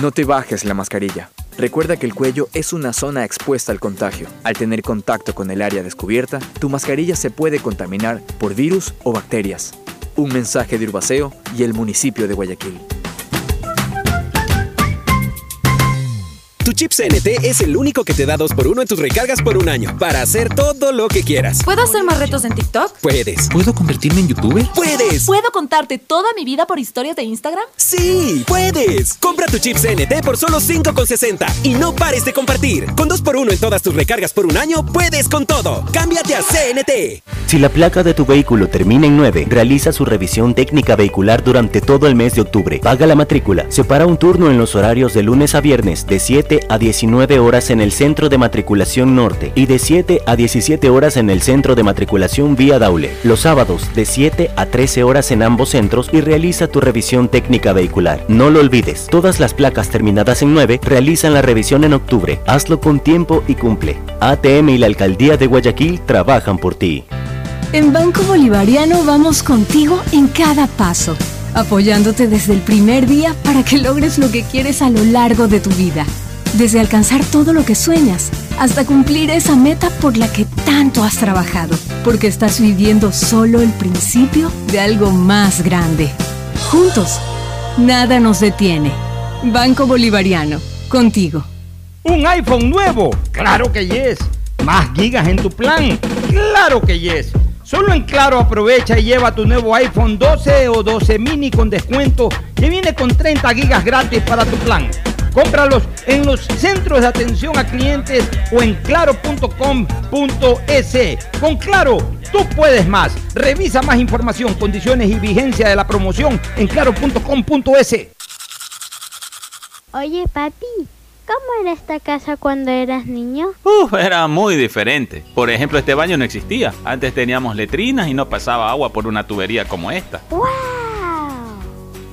No te bajes la mascarilla. Recuerda que el cuello es una zona expuesta al contagio. Al tener contacto con el área descubierta, tu mascarilla se puede contaminar por virus o bacterias. Un mensaje de Urbaceo y el municipio de Guayaquil. Tu chip CNT es el único que te da 2x1 en tus recargas por un año para hacer todo lo que quieras. ¿Puedo hacer más retos en TikTok? Puedes. ¿Puedo convertirme en youtuber? ¡Puedes! ¿Puedo contarte toda mi vida por historias de Instagram? ¡Sí! ¡Puedes! Compra tu chip CNT por solo 5,60 y no pares de compartir. Con 2x1 en todas tus recargas por un año, puedes con todo. Cámbiate a CNT. Si la placa de tu vehículo termina en 9, realiza su revisión técnica vehicular durante todo el mes de octubre. Paga la matrícula. Separa un turno en los horarios de lunes a viernes de 7 a 19 horas en el centro de matriculación norte y de 7 a 17 horas en el centro de matriculación vía Daule. Los sábados de 7 a 13 horas en ambos centros y realiza tu revisión técnica vehicular. No lo olvides, todas las placas terminadas en 9 realizan la revisión en octubre. Hazlo con tiempo y cumple. ATM y la Alcaldía de Guayaquil trabajan por ti. En Banco Bolivariano vamos contigo en cada paso, apoyándote desde el primer día para que logres lo que quieres a lo largo de tu vida. Desde alcanzar todo lo que sueñas hasta cumplir esa meta por la que tanto has trabajado, porque estás viviendo solo el principio de algo más grande. Juntos, nada nos detiene. Banco Bolivariano, contigo. ¿Un iPhone nuevo? Claro que yes. ¿Más gigas en tu plan? Claro que yes. Solo en Claro aprovecha y lleva tu nuevo iPhone 12 o 12 mini con descuento que viene con 30 gigas gratis para tu plan. Cómpralos en los centros de atención a clientes o en claro.com.es. Con Claro, tú puedes más. Revisa más información, condiciones y vigencia de la promoción en claro.com.es. Oye, papi, ¿cómo era esta casa cuando eras niño? Uf, era muy diferente. Por ejemplo, este baño no existía. Antes teníamos letrinas y no pasaba agua por una tubería como esta. ¡Wow!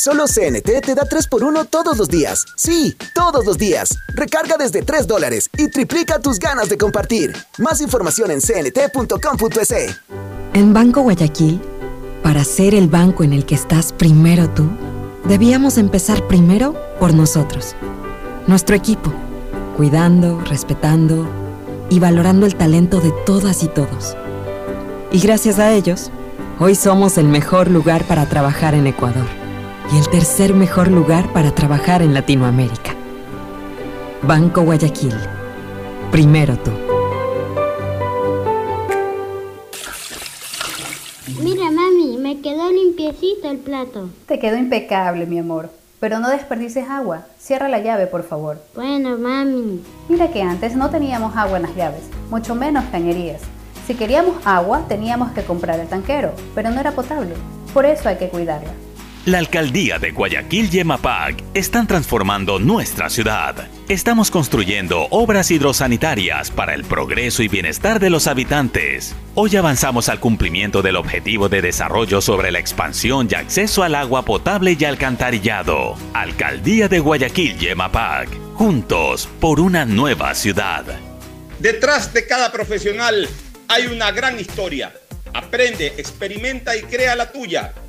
Solo CNT te da 3x1 todos los días. Sí, todos los días. Recarga desde 3 dólares y triplica tus ganas de compartir. Más información en cnt.com.es. En Banco Guayaquil, para ser el banco en el que estás primero tú, debíamos empezar primero por nosotros. Nuestro equipo, cuidando, respetando y valorando el talento de todas y todos. Y gracias a ellos, hoy somos el mejor lugar para trabajar en Ecuador y el tercer mejor lugar para trabajar en Latinoamérica. Banco Guayaquil. Primero tú. Mira, mami, me quedó limpiecito el plato. Te quedó impecable, mi amor. Pero no desperdices agua. Cierra la llave, por favor. Bueno, mami. Mira que antes no teníamos agua en las llaves, mucho menos cañerías. Si queríamos agua, teníamos que comprar el tanquero, pero no era potable. Por eso hay que cuidarla. La alcaldía de Guayaquil y EMAPAC están transformando nuestra ciudad. Estamos construyendo obras hidrosanitarias para el progreso y bienestar de los habitantes. Hoy avanzamos al cumplimiento del objetivo de desarrollo sobre la expansión y acceso al agua potable y alcantarillado. Alcaldía de Guayaquil y EMAPAC. Juntos por una nueva ciudad. Detrás de cada profesional hay una gran historia. Aprende, experimenta y crea la tuya.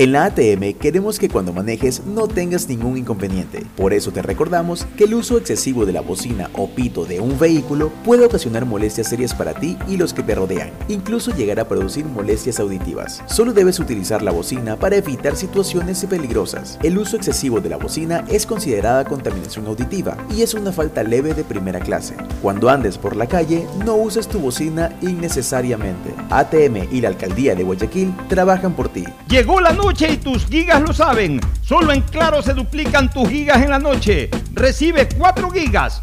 En la ATM queremos que cuando manejes no tengas ningún inconveniente. Por eso te recordamos que el uso excesivo de la bocina o pito de un vehículo puede ocasionar molestias serias para ti y los que te rodean, incluso llegar a producir molestias auditivas. Solo debes utilizar la bocina para evitar situaciones peligrosas. El uso excesivo de la bocina es considerada contaminación auditiva y es una falta leve de primera clase. Cuando andes por la calle, no uses tu bocina innecesariamente. ATM y la Alcaldía de Guayaquil trabajan por ti. Llegó la noche y tus gigas lo saben. Solo en Claro se duplican tus gigas en la noche. Recibe 4 gigas,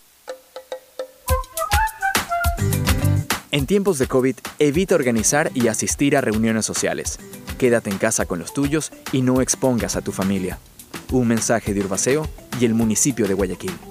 En tiempos de COVID, evita organizar y asistir a reuniones sociales. Quédate en casa con los tuyos y no expongas a tu familia. Un mensaje de Urbaceo y el municipio de Guayaquil.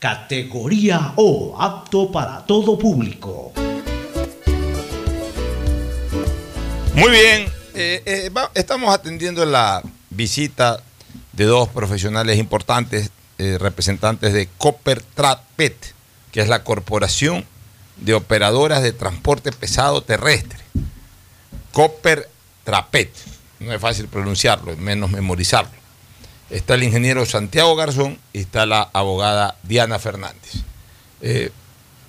categoría O, apto para todo público. Muy bien, eh, eh, estamos atendiendo la visita de dos profesionales importantes, eh, representantes de Copper Trapet, que es la Corporación de Operadoras de Transporte Pesado Terrestre. Copper Trapet, no es fácil pronunciarlo, menos memorizarlo. Está el ingeniero Santiago Garzón y está la abogada Diana Fernández. Eh,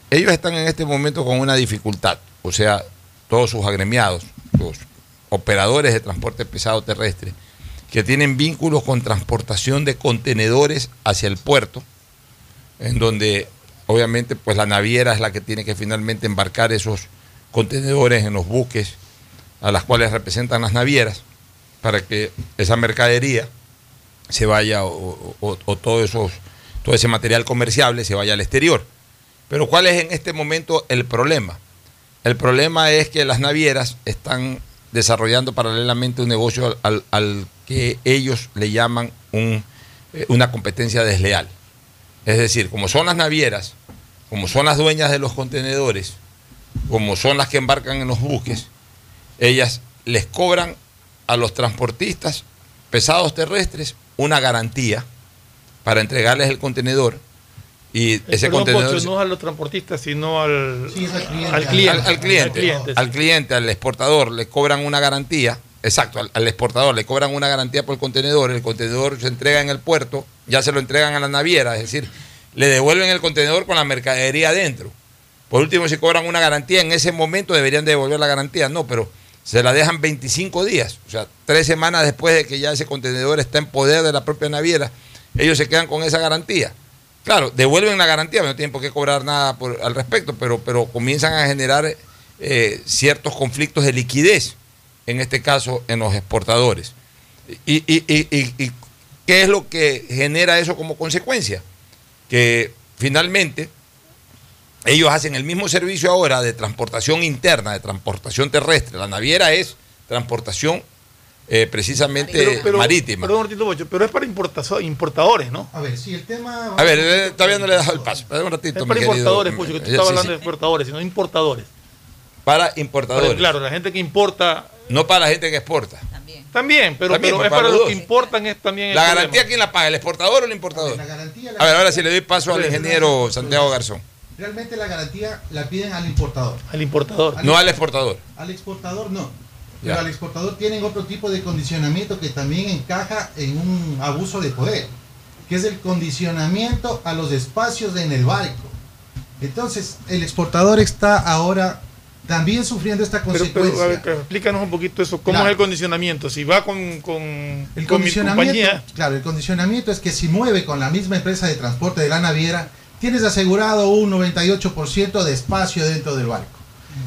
ellos están en este momento con una dificultad, o sea, todos sus agremiados, los operadores de transporte pesado terrestre, que tienen vínculos con transportación de contenedores hacia el puerto, en donde obviamente pues la naviera es la que tiene que finalmente embarcar esos contenedores en los buques a las cuales representan las navieras, para que esa mercadería se vaya o, todo, esos, todo ese material comerciable se vaya al exterior. Pero ¿cuál es en este momento el problema? El problema es que las navieras están desarrollando paralelamente un negocio al, al que ellos le llaman un, eh, una competencia desleal. Es decir, como son las navieras, como son las dueñas de los contenedores, como son las que embarcan en los buques, ellas les cobran a los transportistas pesados terrestres una garantía para entregarles el contenedor y ese contenedor Pocho, no a los transportistas, sino al, al cliente. al, al cliente, Al cliente, al cliente, al exportador, le cobran una garantía, exacto, al, al exportador le cobran una garantía por el contenedor, el contenedor se entrega en el puerto, ya se lo entregan a la naviera, es decir, le devuelven el contenedor con la mercadería adentro. Por último, si cobran una garantía, en ese momento deberían devolver la garantía, no, pero se la dejan 25 días, o sea, tres semanas después de que ya ese contenedor está en poder de la propia naviera, ellos se quedan con esa garantía. Claro, devuelven la garantía, no tienen por qué cobrar nada por- al respecto, pero, pero comienzan a generar eh, ciertos conflictos de liquidez, en este caso en los exportadores. Y, y- y- y- y qué es lo que genera eso como consecuencia? Que finalmente ellos hacen el mismo servicio ahora de transportación interna, de transportación terrestre. La naviera es transportación eh, precisamente Pero- pero- marítima. Perdón, Bocho, pero es para importadores, ¿no? A ver, si el tema. A ver, eh, todavía no le he dado el paso. Espera un ratito, Es para importadores, Pocho, que tú estabas sí, hablando sí. de exportadores, sino importadores. Para importadores. Pero, claro, la gente que importa. No para la gente que exporta. También, pero, También, pero pues, es para para los los que importan es también el ¿La problema. garantía quién la paga? ¿El exportador o el importador? A ver, ahora sí le doy paso al ingeniero Santiago Garzón. Realmente la garantía la piden al importador. Al importador. No al exportador. Al exportador no. Pero Ya. al exportador tienen otro tipo de condicionamiento que también encaja en un abuso de poder, que es el condicionamiento a los espacios en el barco. Entonces, el exportador está ahora también sufriendo esta Pero, consecuencia. pero, a ver, pero explícanos un poquito eso. ¿Cómo Claro. es el condicionamiento? Si va con, con, El con mi condicionamiento, compañía. claro, el condicionamiento es que si mueve con la misma empresa de transporte de la naviera, tienes asegurado un 98% de espacio dentro del barco.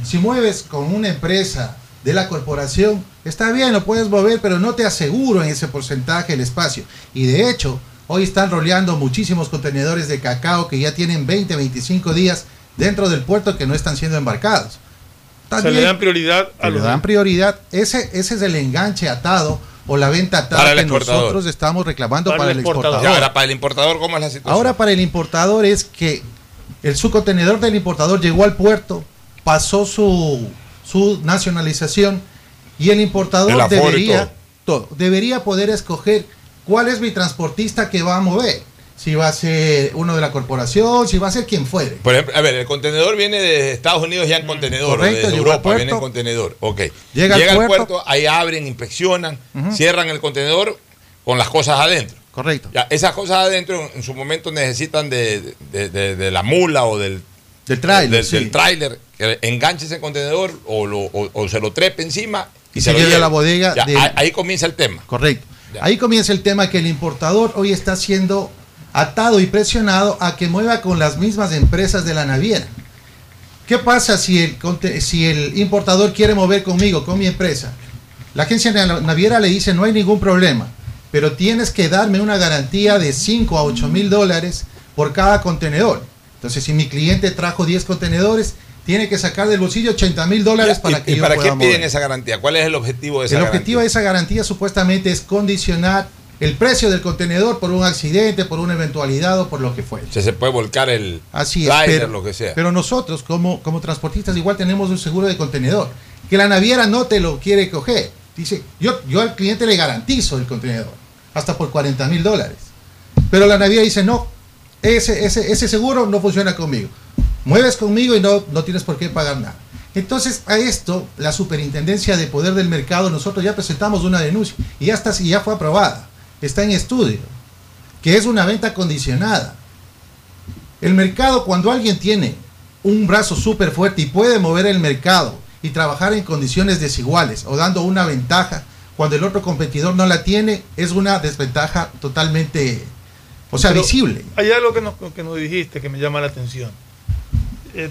Si mueves con una empresa de la corporación, está bien, lo puedes mover, pero no te aseguro en ese porcentaje el espacio. Y de hecho, hoy están roleando muchísimos contenedores de cacao que ya tienen 20, 25 días dentro del puerto que no están siendo embarcados. O sea, le dan prioridad a le los. dan prioridad. Ese, ese es el enganche atado o la venta el que nosotros estamos reclamando para, Para el exportador. Ahora, para el importador, ¿cómo es la situación? Ahora para el importador es que el subcontenedor del importador llegó al puerto, pasó su, su nacionalización y el importador debería, todo, debería poder escoger cuál es mi transportista que va a mover. Si va a ser uno de la corporación, si va a ser quien fuere. Por ejemplo, a ver, el contenedor viene de Estados Unidos ya en contenedor, Mm, Correcto, o desde Europa viene en contenedor. Ok. Llega Llega, al puerto. puerto, ahí abren, inspeccionan, cierran el contenedor con las cosas adentro. Correcto. Ya, esas cosas adentro en su momento necesitan de, de- de- de la mula o del Del tráiler, del, sí. del tráiler, que enganche ese contenedor o, lo- o- o se lo trepe encima y se, Se lo lleve a la bodega Ya, de- ahí, ahí comienza el tema. Correcto. Ya. Ahí comienza el tema que el importador hoy está siendo atado y presionado a que mueva con las mismas empresas de la naviera. ¿Qué pasa si el, si el importador quiere mover conmigo, con mi empresa? La agencia de la naviera le dice no hay ningún problema, pero tienes que darme una garantía de 5 a 8 mil dólares por cada contenedor. Entonces, si mi cliente trajo 10 contenedores, tiene que sacar del bolsillo 80 mil dólares para ¿Y, que y yo para pueda qué piden esa garantía? ¿Cuál es el objetivo de esa El garantía? objetivo de esa garantía supuestamente es condicionar el precio del contenedor por un accidente, por una eventualidad o por lo que fuera. O sea, se puede volcar el Así es, pero, lo que sea. pero nosotros como, como transportistas igual tenemos un seguro de contenedor, que la naviera no te lo quiere coger. Dice, yo, yo al cliente le garantizo el contenedor, hasta por 40 mil dólares. Pero la naviera dice, no, ese, ese, ese seguro no funciona conmigo. Mueves conmigo y no, no tienes por qué pagar nada. Entonces, a esto, la Superintendencia de Poder del Mercado, nosotros ya presentamos una denuncia y ya, está, y ya fue aprobada. Está en estudio, que es una venta condicionada. El mercado, cuando alguien tiene un brazo súper fuerte y puede mover el mercado y trabajar en condiciones desiguales o dando una ventaja cuando el otro competidor no la tiene, es una desventaja totalmente, o sea, Pero visible. Hay algo que nos, que nos dijiste que me llama la atención. Eh,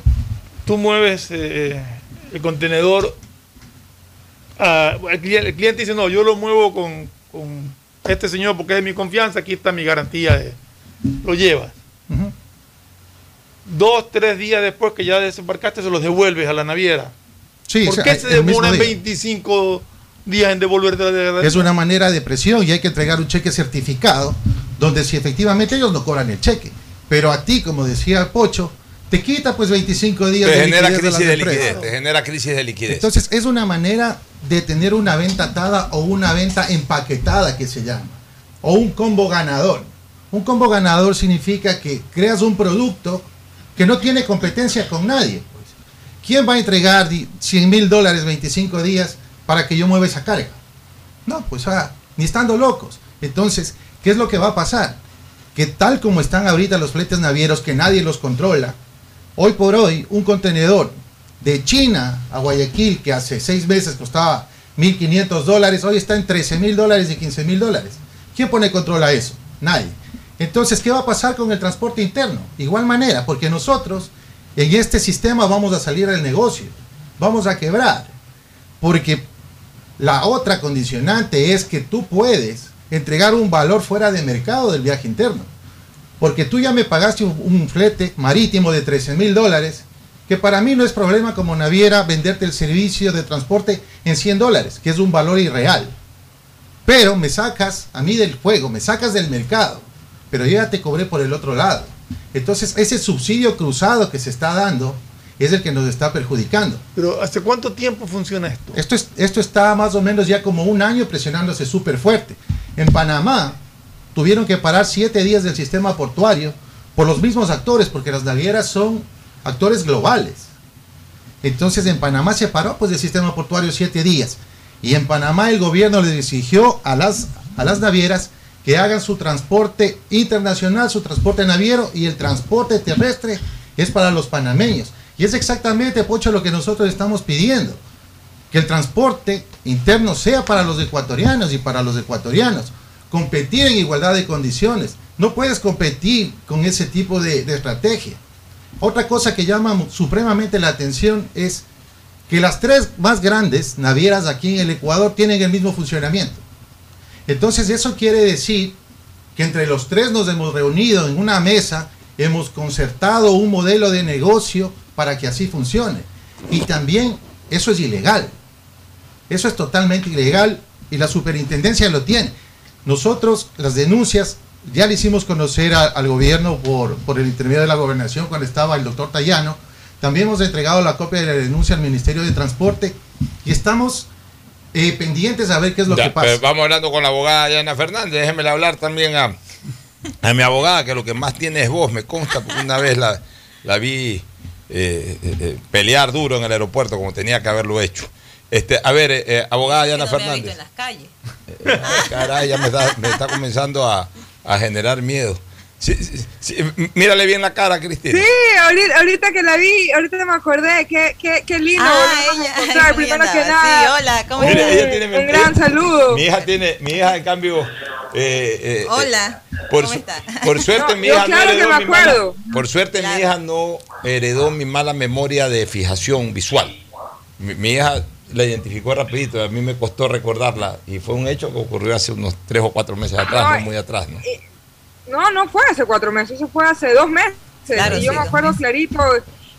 tú mueves eh, el contenedor, a- el, cliente, dice, no, yo lo muevo con, con este señor porque es de mi confianza, aquí está mi garantía. de-". lo llevas. Dos, tres días después que ya desembarcaste, se los devuelves a la naviera. Sí, ¿Por o sea, qué se demoran día. 25 días en devolverte la Es una manera de presión y hay que entregar un cheque certificado donde si efectivamente ellos no cobran el cheque. Pero a ti, como decía Pocho, te quita pues 25 días Te de genera liquidez crisis de liquidez. Te genera crisis de liquidez. Entonces es una manera de tener una venta atada o una venta empaquetada que se llama. O un combo ganador. Un combo ganador significa que creas un producto que no tiene competencia con nadie. pues. ¿Quién va a entregar di- 100 mil dólares 25 días para que yo mueva esa carga? No, pues ah, ni estando locos. Entonces, ¿qué es lo que va a pasar? Que tal como están ahorita los fletes navieros, que nadie los controla, hoy por hoy un contenedor de China a Guayaquil, que hace seis meses costaba 1.500 dólares, hoy está en 13 mil dólares y 15 mil dólares. ¿Quién pone control a eso? Nadie. Entonces, ¿qué va a pasar con el transporte interno? Igual manera, porque nosotros en este sistema vamos a salir al negocio, vamos a quebrar, porque la otra condicionante es que tú puedes entregar un valor fuera de mercado del viaje interno. Porque tú ya me pagaste un, un flete marítimo de 13 mil dólares, que para mí no es problema como naviera venderte el servicio de transporte en 100 dólares, que es un valor irreal. Pero me sacas a mí del juego, me sacas del mercado, pero yo ya te cobré por el otro lado. Entonces ese subsidio cruzado que se está dando es el que nos está perjudicando. Pero ¿hace cuánto tiempo funciona esto? Esto, es, esto está más o menos ya como un año presionándose súper fuerte. En Panamá tuvieron que parar siete días del sistema portuario por los mismos actores, porque las navieras son actores globales. Entonces en Panamá se paró pues el sistema portuario siete días. Y en Panamá el gobierno le exigió a las, a las navieras que hagan su transporte internacional, su transporte naviero y el transporte terrestre es para los panameños. Y es exactamente, Pocho, lo que nosotros estamos pidiendo. Que el transporte interno sea para los ecuatorianos y para los ecuatorianos. Competir en igualdad de condiciones. No puedes competir con ese tipo de, de estrategia. Otra cosa que llama supremamente la atención es que las tres más grandes navieras aquí en el Ecuador tienen el mismo funcionamiento. Entonces eso quiere decir que entre los tres nos hemos reunido en una mesa, hemos concertado un modelo de negocio para que así funcione. Y también eso es ilegal. Eso es totalmente ilegal y la superintendencia lo tiene. Nosotros las denuncias ya le hicimos conocer a- al gobierno por, por el intermedio de la gobernación cuando estaba el doctor Tayano. También hemos entregado la copia de la denuncia al Ministerio de Transporte y estamos eh, pendientes a ver qué es lo Ya, que pasa. pero vamos hablando con la abogada Yana Fernández. Déjeme hablar también a, a mi abogada, que lo que más tiene es voz, me consta, porque una vez la, la vi eh, eh, eh, pelear duro en el aeropuerto, como tenía que haberlo hecho. Este, a ver, eh, eh, abogada Yana Fernández. en las calles. Ah, Caray, ya me está, me está comenzando a, a generar miedo. Sí, sí, sí, Mírale bien la cara, Cristina. Sí, ahorita, ahorita que la vi, ahorita me acordé, qué, qué, qué lindo Ah, ella- a. Primero Sí, hola, ¿cómo un, Mire, ella tiene un gran saludo. Mi hija tiene, mi hija en cambio. eh, eh, Hola, eh, por, ¿cómo está? por suerte No, mi yo hija claro no que heredó me mi mala, acuerdo. por suerte mi hija no heredó mi mala memoria de fijación visual. Mi, mi hija la identificó rapidito, a mí me costó recordarla y fue un hecho que ocurrió hace unos tres o cuatro meses atrás, no No, muy atrás. ¿no? No, no fue hace cuatro meses, eso fue hace dos meses. Claro, y yo sí, me acuerdo clarito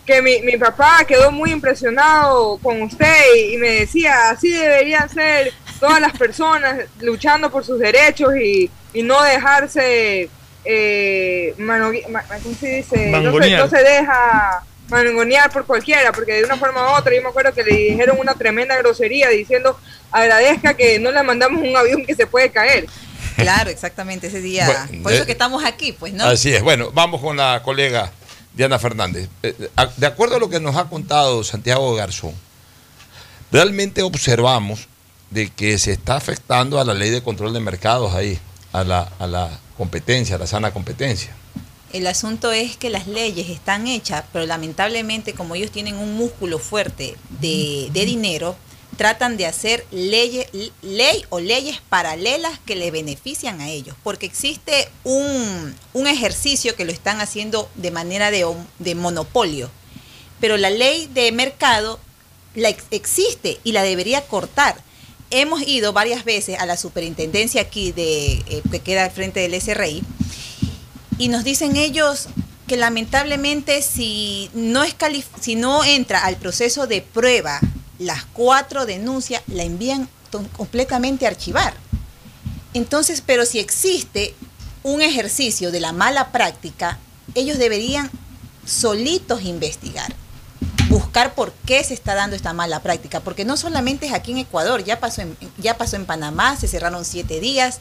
que mi, mi papá quedó muy impresionado con usted y, y me decía, así deberían ser todas las personas luchando por sus derechos y, y no dejarse, eh, mano- ma- ¿cómo se dice? No se, no se deja mangonear por cualquiera, porque de una forma u otra yo me acuerdo que le dijeron una tremenda grosería diciendo agradezca que no le mandamos un avión que se puede caer. Claro, exactamente, ese día. Bueno, Por eso de- que estamos aquí, pues, ¿no? Así es. Bueno, vamos con la colega Diana Fernández. Eh, a- De acuerdo a lo que nos ha contado Santiago Garzón, realmente observamos de que se está afectando a la ley de control de mercados ahí, a la, a la competencia, a la sana competencia. El asunto es que las leyes están hechas, pero lamentablemente como ellos tienen un músculo fuerte de, de dinero, tratan de hacer leyes, ley o leyes paralelas que le benefician a ellos, porque existe un, un ejercicio que lo están haciendo de manera de, de monopolio, pero la ley de mercado la ex- existe y la debería cortar. Hemos ido varias veces a la superintendencia aquí de eh, que queda al frente del SRI y nos dicen ellos que lamentablemente si no es si no entra al proceso de prueba las cuatro denuncias la envían completamente a archivar. Entonces, pero si existe un ejercicio de la mala práctica, ellos deberían solitos investigar, buscar por qué se está dando esta mala práctica, porque no solamente es aquí en Ecuador, ya pasó en, ya pasó en Panamá, se cerraron siete días,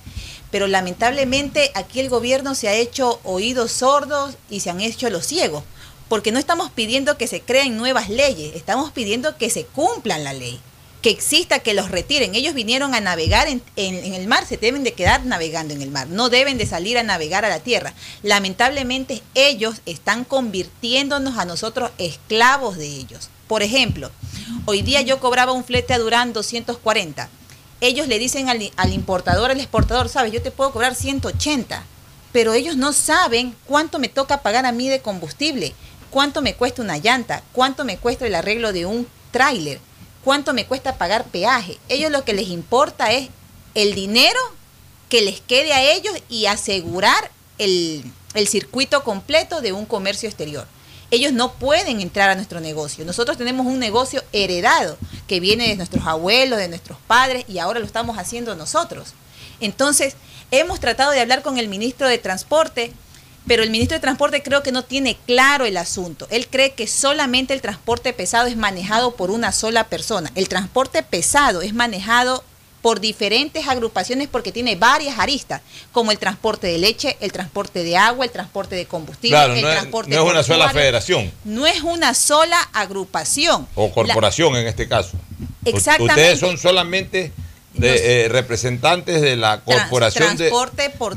pero lamentablemente aquí el gobierno se ha hecho oídos sordos y se han hecho los ciegos, porque no estamos pidiendo que se creen nuevas leyes, estamos pidiendo que se cumplan la ley, que exista, que los retiren. Ellos vinieron a navegar en, el mar, se deben de quedar navegando en el mar, no deben de salir a navegar a la tierra. Lamentablemente ellos están convirtiéndonos a nosotros esclavos de ellos. Por ejemplo, hoy día yo cobraba un flete a Durán 240 ellos le dicen al, al importador, al exportador, sabes, yo te puedo cobrar 180, pero ellos no saben cuánto me toca pagar a mí de combustible, cuánto me cuesta una llanta, cuánto me cuesta el arreglo de un tráiler, cuánto me cuesta pagar peaje. Ellos lo que les importa es el dinero que les quede a ellos y asegurar el, el circuito completo de un comercio exterior. Ellos no pueden entrar a nuestro negocio. Nosotros tenemos un negocio heredado que viene de nuestros abuelos, de nuestros padres y ahora lo estamos haciendo nosotros. Entonces, hemos tratado de hablar con el ministro de Transporte, pero el ministro de Transporte creo que no tiene claro el asunto. Él cree que solamente el transporte pesado es manejado por una sola persona. El transporte pesado es manejado por diferentes agrupaciones porque tiene varias aristas, como el transporte de leche, el transporte de agua, el transporte de combustible, Claro, el no es, transporte no es una sola federación No es una sola agrupación. o corporación en este caso. Exactamente. Ustedes son solamente de, eh, representantes de la corporación de,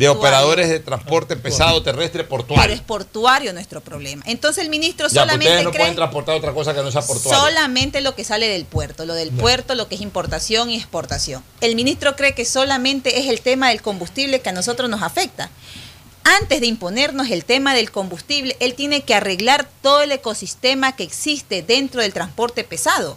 operadores de transporte pesado terrestre Pero portuario. es portuario nuestro problema. Entonces el ministro Ya, pues solamente ustedes no cree pueden transportar otra cosa que no sea portuario. solamente lo que sale del puerto, lo del puerto, lo que es importación y exportación. El ministro cree que solamente es el tema del combustible que a nosotros nos afecta. Antes de imponernos el tema del combustible, él tiene que arreglar todo el ecosistema que existe dentro del transporte pesado.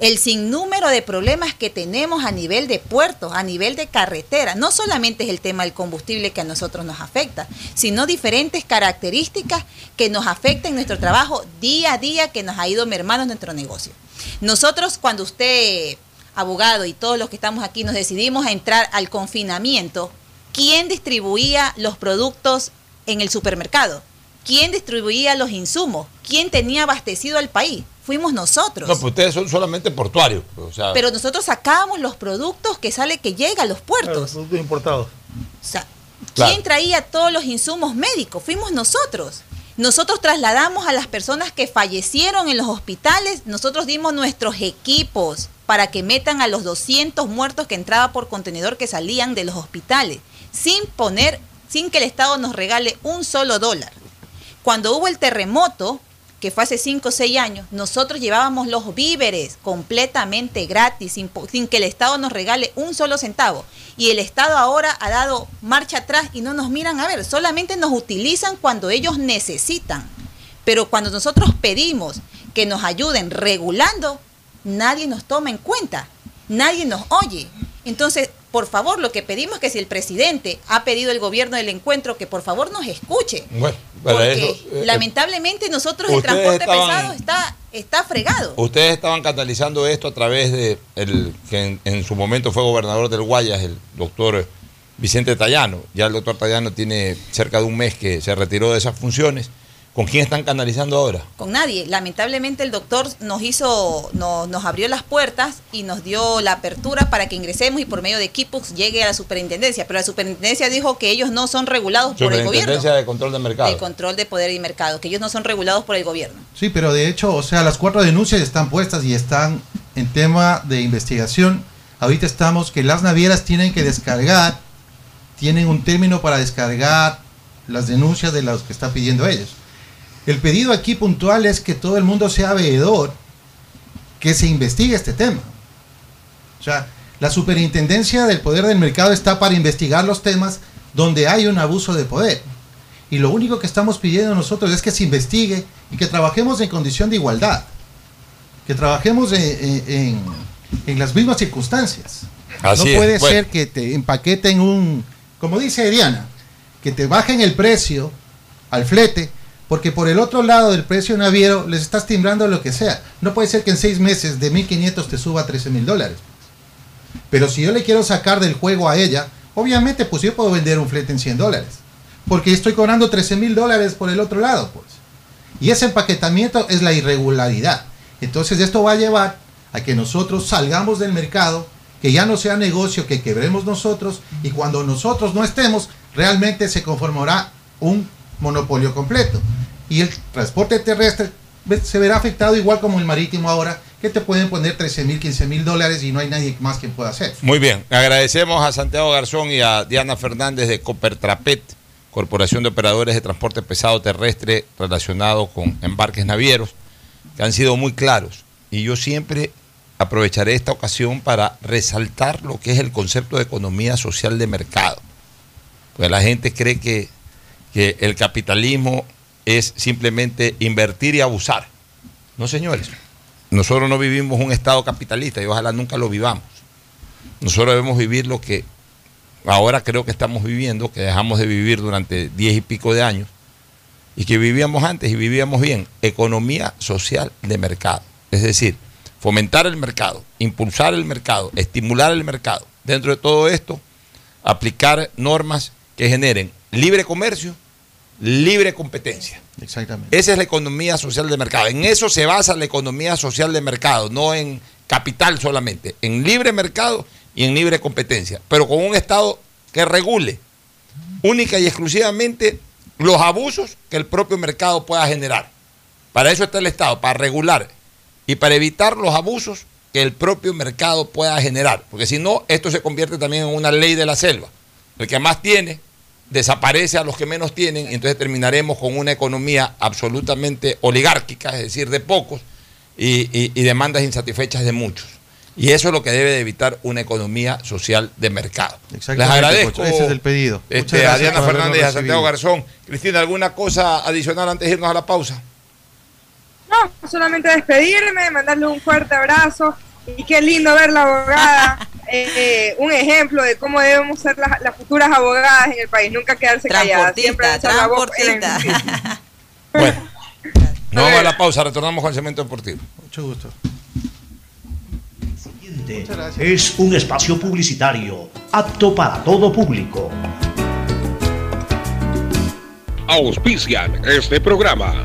El sinnúmero de problemas que tenemos a nivel de puertos, a nivel de carretera, no solamente es el tema del combustible que a nosotros nos afecta, sino diferentes características que nos afectan en nuestro trabajo día a día que nos ha ido mermando nuestro negocio. Nosotros cuando usted, abogado y todos los que estamos aquí, nos decidimos a entrar al confinamiento, ¿quién distribuía los productos en el supermercado? ¿Quién distribuía los insumos? ¿Quién tenía abastecido al país? Fuimos nosotros. No, pues ustedes son solamente portuarios. O sea, Pero nosotros sacábamos los productos que sale que llega a los puertos. Productos importados. O sea, Claro. ¿quién traía todos los insumos médicos? Fuimos nosotros. Nosotros trasladamos a las personas que fallecieron en los hospitales, nosotros dimos nuestros equipos para que metan a los 200 muertos que entraba por contenedor que salían de los hospitales, sin poner sin que el Estado nos regale un solo dólar. Cuando hubo el terremoto, que fue hace 5 o 6 años, nosotros llevábamos los víveres completamente gratis, sin, sin que el Estado nos regale un solo centavo. Y el Estado ahora ha dado marcha atrás y no nos miran a ver, solamente nos utilizan cuando ellos necesitan. Pero cuando nosotros pedimos que nos ayuden regulando, nadie nos toma en cuenta, nadie nos oye. Entonces, por favor, lo que pedimos es que si el presidente ha pedido el gobierno del encuentro, que por favor nos escuche. Bueno, para Porque eso, eh, lamentablemente nosotros el transporte estaban- pesado está, está fregado. Ustedes estaban canalizando esto a través de el que en, en su momento fue gobernador del Guayas, el doctor Vicente Tallano. Ya el doctor Tallano tiene cerca de un mes que se retiró de esas funciones. ¿Con quién están canalizando ahora? Con nadie. Lamentablemente el doctor nos hizo, nos, nos abrió las puertas y nos dio la apertura para que ingresemos y por medio de equipos llegue a la superintendencia. Pero la superintendencia dijo que ellos no son regulados por el gobierno. Superintendencia de Control de Mercado. De control de poder y mercado, que ellos no son regulados por el gobierno. Sí, pero de hecho, o sea, las cuatro denuncias están puestas y están en tema de investigación. Ahorita estamos que las navieras tienen que descargar, tienen un término para descargar las denuncias de los que está pidiendo ellos. El pedido aquí puntual es que todo el mundo sea veedor, que se investigue este tema. O sea, la superintendencia del poder del mercado está para investigar los temas donde hay un abuso de poder. Y lo único que estamos pidiendo nosotros es que se investigue y que trabajemos en condición de igualdad. Que trabajemos en, en- las mismas circunstancias. Así no es, puede bueno. ser que te empaqueten un, como dice Diana, que te bajen el precio al flete, porque por el otro lado del precio naviero les estás timbrando lo que sea. No puede ser que en seis meses de 1.500 te suba a 13 mil dólares. Pero si yo le quiero sacar del juego a ella, obviamente pues yo puedo vender un flete en 100 dólares. Porque estoy cobrando 13 mil dólares por el otro lado, pues. Y ese empaquetamiento es la irregularidad. Entonces esto va a llevar a que nosotros salgamos del mercado, que ya no sea negocio, que quebremos nosotros, y cuando nosotros no estemos, realmente se conformará un monopolio completo. Y el transporte terrestre se verá afectado igual como el marítimo ahora, que te pueden poner 13 mil, 15 mil dólares y no hay nadie más que pueda hacer. Muy bien, agradecemos a Santiago Garzón y a Diana Fernández de Copertrapet, Corporación de Operadores de Transporte Pesado Terrestre relacionado con embarques navieros, que han sido muy claros. Y yo siempre aprovecharé esta ocasión para resaltar lo que es el concepto de economía social de mercado. Porque la gente cree que, que el capitalismo es simplemente invertir y abusar. No, señores. Nosotros no vivimos un estado capitalista y ojalá nunca lo vivamos. Nosotros debemos vivir lo que ahora creo que estamos viviendo, que dejamos de vivir durante diez y pico de años, y que vivíamos antes y vivíamos bien, economía social de mercado. Es decir, fomentar el mercado, impulsar el mercado, estimular el mercado. Dentro de todo esto, aplicar normas que generen libre comercio, libre competencia. Exactamente. Esa es la economía social de mercado. En eso se basa la economía social de mercado, no en capital solamente, en libre mercado y en libre competencia, pero con un Estado que regule única y exclusivamente los abusos que el propio mercado pueda generar. Para eso está el Estado, para regular y para evitar los abusos que el propio mercado pueda generar, porque si no, esto se convierte también en una ley de la selva. El que más tiene desaparece a los que menos tienen, y entonces terminaremos con una economía absolutamente oligárquica, es decir, de pocos, y, y- y demandas insatisfechas de muchos. Y eso es lo que debe de evitar una economía social de mercado. Les agradezco. Ese es el pedido. este, Muchas a gracias Diana Fernández y a Santiago. Garzón. Cristina, ¿alguna cosa adicional antes de irnos a la pausa? No, solamente despedirme, mandarle un fuerte abrazo y qué lindo ver la abogada, eh, un ejemplo de cómo debemos ser las, las futuras abogadas en el país, nunca quedarse calladas, siempre la injusticia. Bueno, nos vamos a la pausa, retornamos con el cemento deportivo. Mucho gusto. Es un espacio publicitario apto para todo público. Auspician este programa.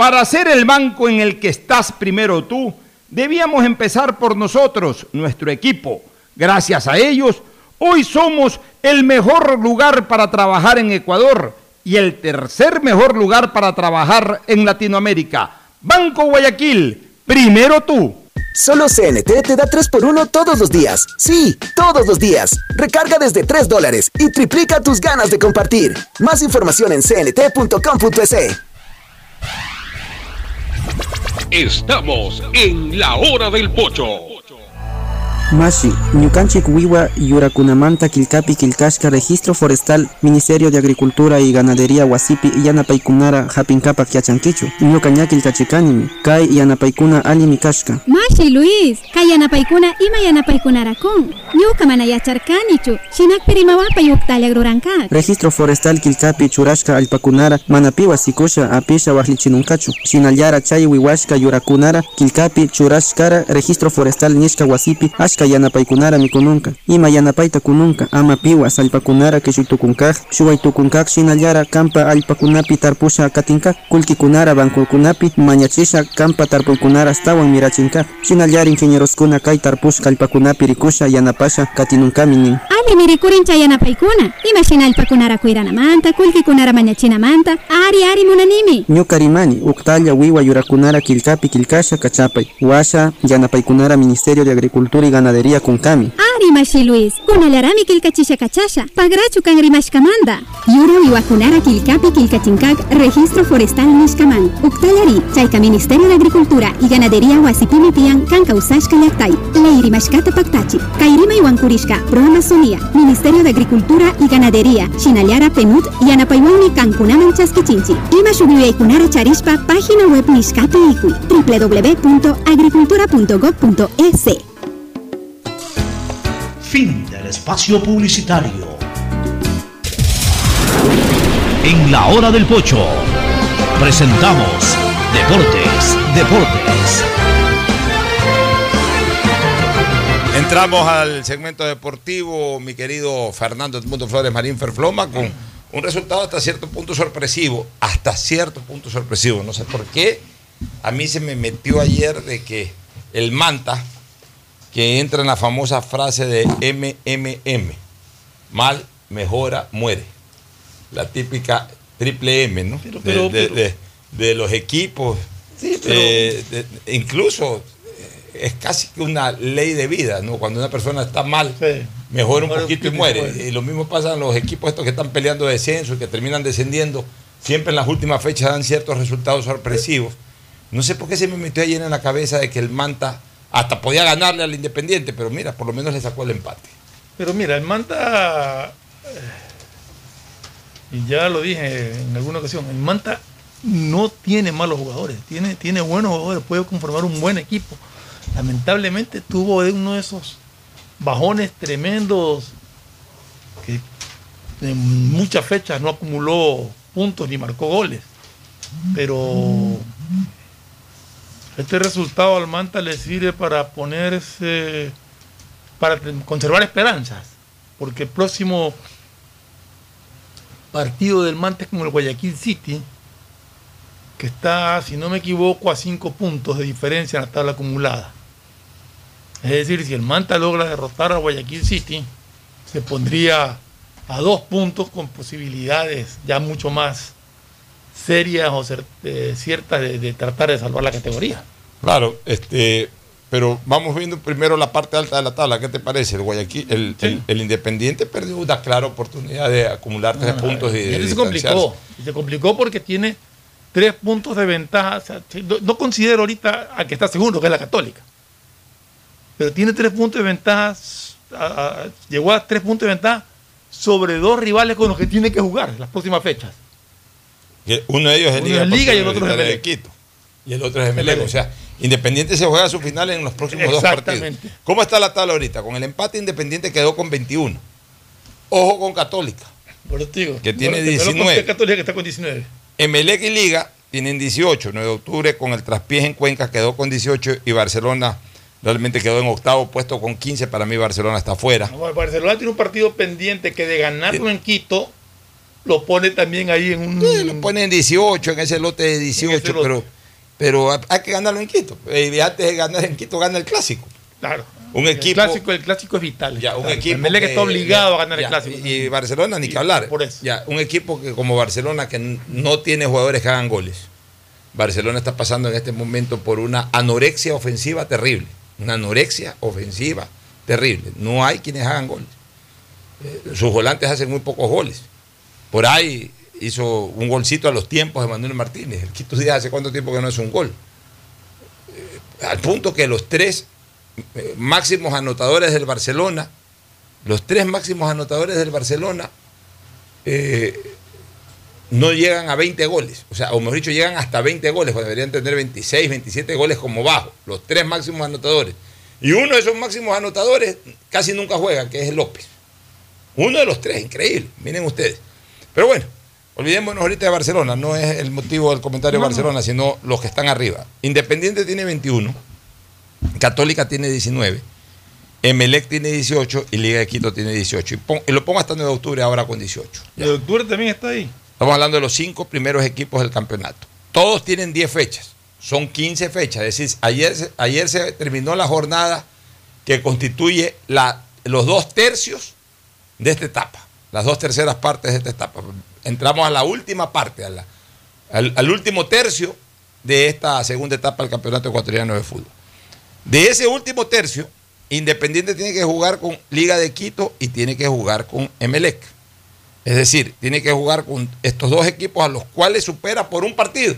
Para ser el banco en el que estás primero tú, debíamos empezar por nosotros, nuestro equipo. Gracias a ellos, hoy somos el mejor lugar para trabajar en Ecuador y el tercer mejor lugar para trabajar en Latinoamérica. Banco Guayaquil, primero tú. Solo CNT te da 3x1 todos los días. Sí, todos los días. Recarga desde 3 dólares y triplica tus ganas de compartir. Más información en cnt.com.es. Estamos en la hora del pocho. Mashi, Ñukanchik Wiwa Yurakunamanta Kilkapi Kilkashka Registro Forestal Ministerio de Agricultura y Ganadería Wasipi Yanapaikunara Hapinkapak Yachankichu Ñukaña Kilkachikanimi Kai Yanapaikuna Alimi Kashka Mashi Luis, Kai Yanapaikuna Ima Yanapaikunarakum Ñuka mana yacharkanichu Shinak Pirimawapa Yuktala Gruranka Registro Forestal Kilkapi Churashka Alpakunara Manapiwa Sikusha Apisha Wahlichinunkachu Shinallara Chay Wiwashka Yurakunara Kilkapi Churashkara Registro Forestal Nishka Wasipi Ashka yanapaykunara mikununka. Ima yanapayta kununka ama piwa sallpakunara kishuytukunkaj shuwaytukunkaj shinallara kampa allpakunapi tarpusha katinka. Kullkikunara bankukunapi mañachisha kampa tarpuykunara astawan mirachinkaj. Shinallara ingenieroskuna kay tarpushka allpakunapi rikusha yanapasha katinunkami nin Ali mirikurincha yanapaykuna Ima shinallpakunara kuiranamanta Kullkikunara mañachinamanta Ari ari munanimi. Ñuka rimani uktalla wiwa yurakunara kilkapi kilkasha kachapay washa yanapaykunara ministerio de agricultura y ganadería kunkami Ari mashi Luis. Kunalarami kilkachisha kachasha Pagrachu kan Yura wiwakunara kilkapi kilkachinkak Registro Forestal Nishkaman Uktalari Chayka Ministerio de Agricultura y Ganadería Wasipimi Pian Kanka Usashka Yaktay Leiri Mashkata Paktachi Kairima Iwankurishka Pro Amazonia Ministerio de Agricultura y Ganadería Shinaliara Penut Yanapayuani Kankunaman Chaskichinchi Ima Shubiweikunara Charishpa Página web Nishkapi Ikui www.agricultura.gov.es Fin del espacio publicitario. En la hora del pocho presentamos Deportes, Deportes. Entramos al segmento deportivo, mi querido Fernando Edmundo Flores Marín Ferfloma, con un resultado hasta cierto punto sorpresivo, hasta cierto punto sorpresivo. No sé por qué, a mí se me metió ayer de que el Manta, que entra en la famosa frase de MMM, mal, mejora, muere. La típica triple M, ¿no? Pero, De- pero, de, pero- de- de los equipos. pero- Eh, incluso eh, es casi que una ley de vida, ¿no? Cuando una persona está mal, mejora un poquito y muere. Y lo mismo pasa en los equipos estos que están peleando descenso y que terminan descendiendo. Siempre en las últimas fechas dan ciertos resultados sorpresivos. No sé por qué se me metió ayer en la cabeza de que el Manta hasta podía ganarle al Independiente, pero mira, por lo menos le sacó el empate. Pero mira, el Manta, eh, y ya lo dije en alguna ocasión, el Manta no tiene malos jugadores, tiene, tiene buenos jugadores, puede conformar un buen equipo. Lamentablemente tuvo uno de esos bajones tremendos que en muchas fechas no acumuló puntos ni marcó goles. Pero este resultado al Manta le sirve para ponerse, para conservar esperanzas, porque el próximo partido del Manta es con el Guayaquil City, que está, si no me equivoco, a cinco puntos de diferencia en la tabla acumulada. Es decir, si el Manta logra derrotar a Guayaquil City, se pondría a dos puntos con posibilidades ya mucho más serias o eh, ciertas de tratar de salvar la categoría. Claro, este, pero vamos viendo primero la parte alta de la tabla. ¿Qué te parece? El Guayaquil, el, el- el Independiente perdió una clara oportunidad de acumular tres puntos y de, Y él se complicó. Y se complicó porque tiene tres puntos de ventaja. O sea, sí, no, no considero ahorita a que está segundo, que es la Católica. Pero tiene tres puntos de ventaja. a- a- llegó a tres puntos de ventaja sobre dos rivales con los que tiene que jugar las próximas fechas. Uno de ellos es Liga, Liga y el otro es de Emelec. Quito. Y el otro es. Emelec. O sea, Independiente se juega su final en los próximos dos partidos. ¿Cómo está la tabla ahorita? Con el empate Independiente quedó con 21. Ojo con Católica. Digo, Que tiene no, no 19. conté Católica que está con 19. Emelec y Liga tienen 18. 9 de octubre con el traspiés en Cuenca quedó con 18 y Barcelona realmente quedó en octavo puesto con 15. Para mí Barcelona está fuera. No, Barcelona tiene un partido pendiente que de ganarlo en Quito lo pone también ahí en un. lo pone en 18, en ese lote de 18, lote. pero, pero hay que ganarlo en Quito. Y antes de ganar en Quito, gana el clásico. Claro. Un El equipo, clásico, el clásico es vital. ya, un Claro, equipo que- está obligado ya, a ganar ya, el clásico. Y Barcelona, ni que hablar. Ya, un equipo que como Barcelona, que no tiene jugadores que hagan goles. Barcelona está pasando en este momento por una anorexia ofensiva terrible. Una anorexia ofensiva terrible. No hay quienes hagan goles. Eh, sus volantes hacen muy pocos goles. Por ahí hizo un golcito a los tiempos de Manuel Martínez. El Quito Díaz hace cuánto tiempo que no es un gol. Eh, al punto que los tres eh, máximos anotadores del Barcelona, los tres máximos anotadores del Barcelona eh, no llegan a 20 goles. O sea, o mejor dicho, llegan hasta 20 goles, cuando deberían tener 26, 27 goles como bajo. Los tres máximos anotadores. Y uno de esos máximos anotadores casi nunca juega, que es López. Uno de los tres, increíble. Miren ustedes. Pero bueno, olvidémonos ahorita de Barcelona. No es el motivo del comentario de No. Barcelona, sino los que están arriba. Independiente tiene 21. Católica tiene 19. Emelec tiene 18 y Liga de Quito tiene 18. Y, pon- y lo pongo hasta 9 de octubre ahora con 18. El de octubre también está ahí. Estamos hablando de los cinco primeros equipos del campeonato. Todos tienen 10 fechas. Son 15 fechas. Es decir, ayer, se- ayer se terminó la jornada que constituye la, los dos tercios de esta etapa. Las dos terceras partes de esta etapa. Entramos a la última parte, a la- al, al último tercio de esta segunda etapa del campeonato ecuatoriano de fútbol. De ese último tercio, Independiente tiene que jugar con Liga de Quito y tiene que jugar con Emelec. Es decir, tiene que jugar con estos dos equipos a los cuales supera por un partido.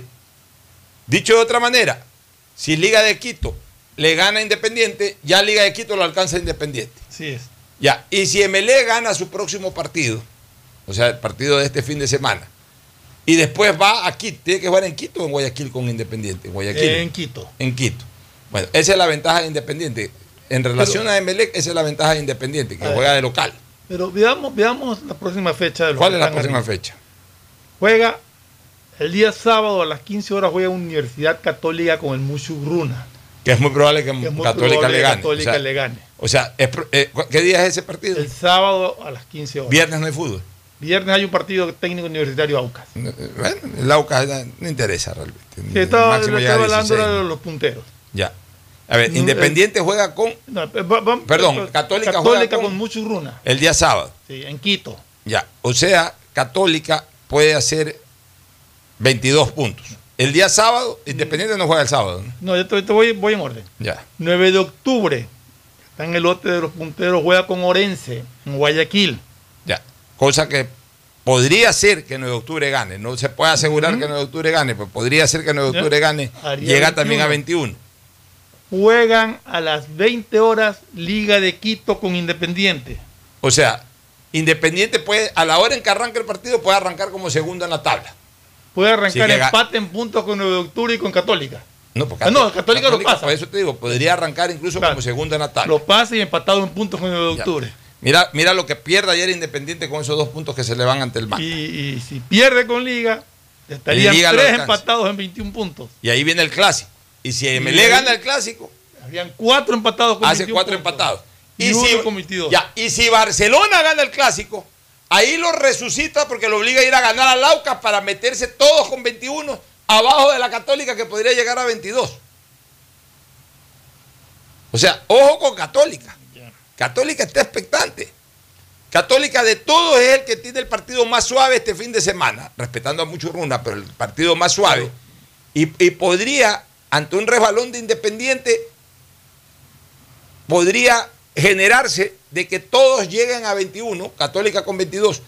Dicho de otra manera, si Liga de Quito le gana a Independiente, ya Liga de Quito lo alcanza a Independiente. Sí es. Ya, y si MLE gana su próximo partido, o sea, el partido de este fin de semana, y después va a Quito, tiene que jugar en Quito o en Guayaquil con Independiente. En Guayaquil. En Quito. En Quito. Bueno, esa es la ventaja de Independiente. En relación a Emelec, esa es la ventaja de Independiente, que juega de local. Pero veamos, veamos la próxima fecha. De los ¿Cuál es la próxima fecha? Juega el día sábado a las 15 horas, juega Universidad Católica con el Mushugruna. Que es muy probable que, Que muy Católica probable le gane. Católica o sea, le gane. o sea, es eh, ¿qué día es ese partido? El sábado a las 15 horas. Viernes no hay fútbol. Viernes hay un partido técnico universitario Aucas. Bueno, el Aucas eh, no interesa realmente. Sí, estaba, hablando 16. de los punteros. Ya. A ver, No, Independiente juega con. No, eh, Perdón, Católica, Católica juega con, con, Mushugruna. el día sábado. Sí, en Quito. Ya. O sea, Católica puede hacer 22 puntos. El día sábado, Independiente no juega el sábado. ¿no? No, yo te, te voy, voy en orden. Ya. 9 de octubre. Está en el lote de los punteros, juega con Orense, en Guayaquil. Cosa que podría ser que 9 de octubre gane. No se puede asegurar que 9 de octubre gane, pero podría ser que 9 de octubre gane. Llega también a 21. 21. Juegan a las 20 horas Liga de Quito con Independiente. O sea, Independiente puede, a la hora en que arranque el partido, puede arrancar como segundo en la tabla. Puede arrancar empate en puntos con 9 de octubre y con Católica. No, porque Ah, no, Católica lo pasa. Por eso te digo, podría arrancar incluso como segundo en la tabla. Lo pasa y empatado en puntos con 9 de Ya. Mira, mira lo que pierde ayer Independiente con esos dos puntos que se le van ante el banco. Y, y si pierde con Liga, estarían Liga tres empatados en 21 puntos. Y ahí viene el clásico. Y si ahí- gana el clásico, Habrían cuatro empatados con hace 21 cuatro puntos. empatados. Y, si, con 22. ya, y si Barcelona gana el clásico, ahí lo resucita porque lo obliga a ir a ganar a Laucas para meterse todos con 21 abajo de la Católica que podría llegar a 22. O sea, ojo con Católica. Católica está expectante. Católica de todos es el que tiene el partido más suave este fin de semana, respetando a mucho Runa, pero el partido más suave. Y, y podría, ante un resbalón de Independiente, podría generarse de que todos lleguen a 21, Católica con 22,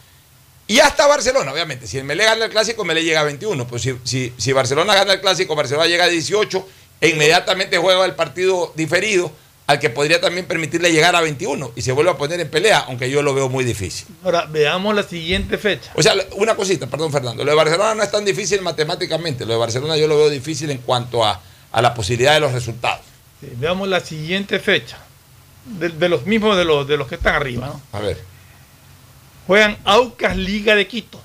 y hasta Barcelona, obviamente. Si el Melé gana el clásico, Melé llega a 21. Pues si, si, si Barcelona gana el clásico, Barcelona llega a 18 e inmediatamente juega el partido diferido al que podría también permitirle llegar a 21 y se vuelve a poner en pelea, aunque yo lo veo muy difícil. Ahora, veamos la siguiente fecha. O sea, una cosita, perdón Fernando, lo de Barcelona no es tan difícil matemáticamente, lo de Barcelona yo lo veo difícil en cuanto a, a la posibilidad de los resultados. Sí, veamos la siguiente fecha, de, de los mismos de los, de los que están arriba. ¿no? A ver. Juegan Aucas Liga de Quito.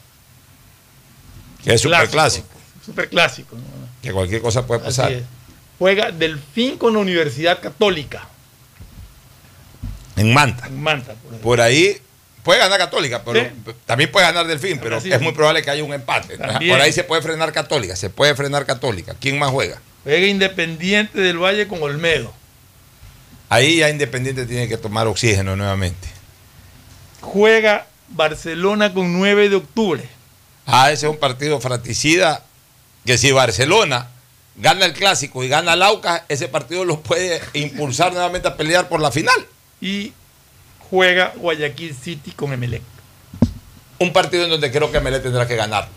Que es super clásico. Super clásico. ¿no? Que cualquier cosa puede pasar. Juega Delfín con la Universidad Católica. En Manta. En Manta, por ahí. Por ahí puede ganar Católica, pero Sí. también puede ganar Delfín, pero es muy probable que haya un empate. También. Por ahí se puede frenar Católica, se puede frenar Católica. ¿Quién más juega? Juega Independiente del Valle con Olmedo. Ahí ya Independiente tiene que tomar oxígeno nuevamente. Juega Barcelona con 9 de octubre. Ah, ese es un partido fratricida que si Barcelona gana el clásico y gana el Aucas, ese partido lo puede impulsar nuevamente a pelear por la final. Y juega Guayaquil City con Emelec. Un partido en donde creo que Melé tendrá que ganarlo.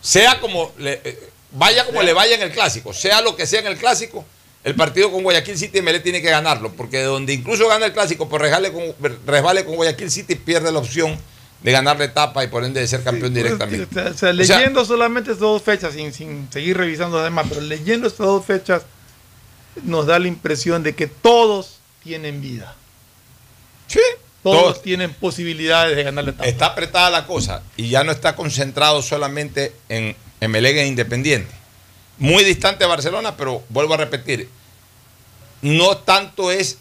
Sea como le, eh, vaya como le vaya en el clásico, sea lo que sea en el clásico, el partido con Guayaquil City Melé tiene que ganarlo, porque donde incluso gana el clásico por resbale con, resbale con Guayaquil City pierde la opción de ganar la etapa y por ende de ser campeón directamente. O sea, o sea, leyendo solamente estas dos fechas, sin, sin seguir revisando las demás, pero leyendo estas dos fechas, nos da la impresión de que todos tienen vida. Sí. Todos, Todos. tienen posibilidades de ganar la etapa. Está apretada la cosa y ya no está concentrado solamente en, en Melega e Independiente. Muy distante de Barcelona, pero vuelvo a repetir, no tanto es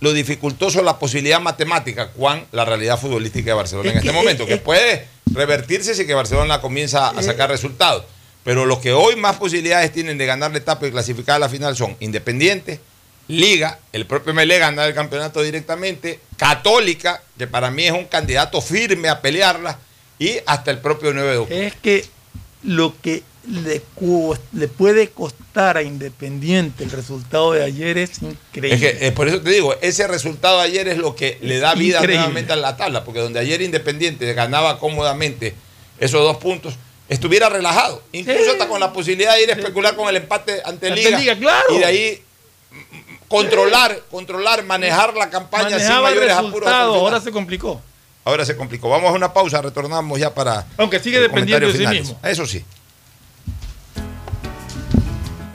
lo dificultoso la posibilidad matemática, cuán la realidad futbolística de Barcelona Es en este que- momento, que es- puede revertirse si que Barcelona comienza a sacar resultados. Pero los que hoy más posibilidades tienen de ganar la etapa y clasificar a la final son Independiente, Liga, el propio Melé ganar el campeonato directamente, Católica, que para mí es un candidato firme a pelearla, y hasta el propio 9 de octubre. Es que lo que le, puede costar a Independiente el resultado de ayer es increíble. Es que eh, por eso te digo, ese resultado de ayer es lo que le da vida Increíble. nuevamente a la tabla, porque donde ayer Independiente ganaba cómodamente esos dos puntos, estuviera relajado, incluso hasta con la posibilidad de ir a especular con el empate ante, Ante Liga, Liga, claro. y de ahí controlar, controlar, manejar la campaña sin Manejaba mayores apuros. ahora se complicó. Ahora se complicó. Vamos a una pausa, retornamos ya para. Aunque sigue dependiendo de sí mismo. Eso sí.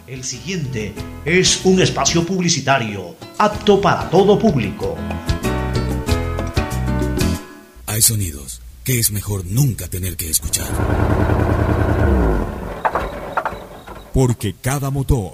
El siguiente es un espacio publicitario apto para todo público. Hay sonidos que es mejor nunca tener que escuchar. Porque cada motor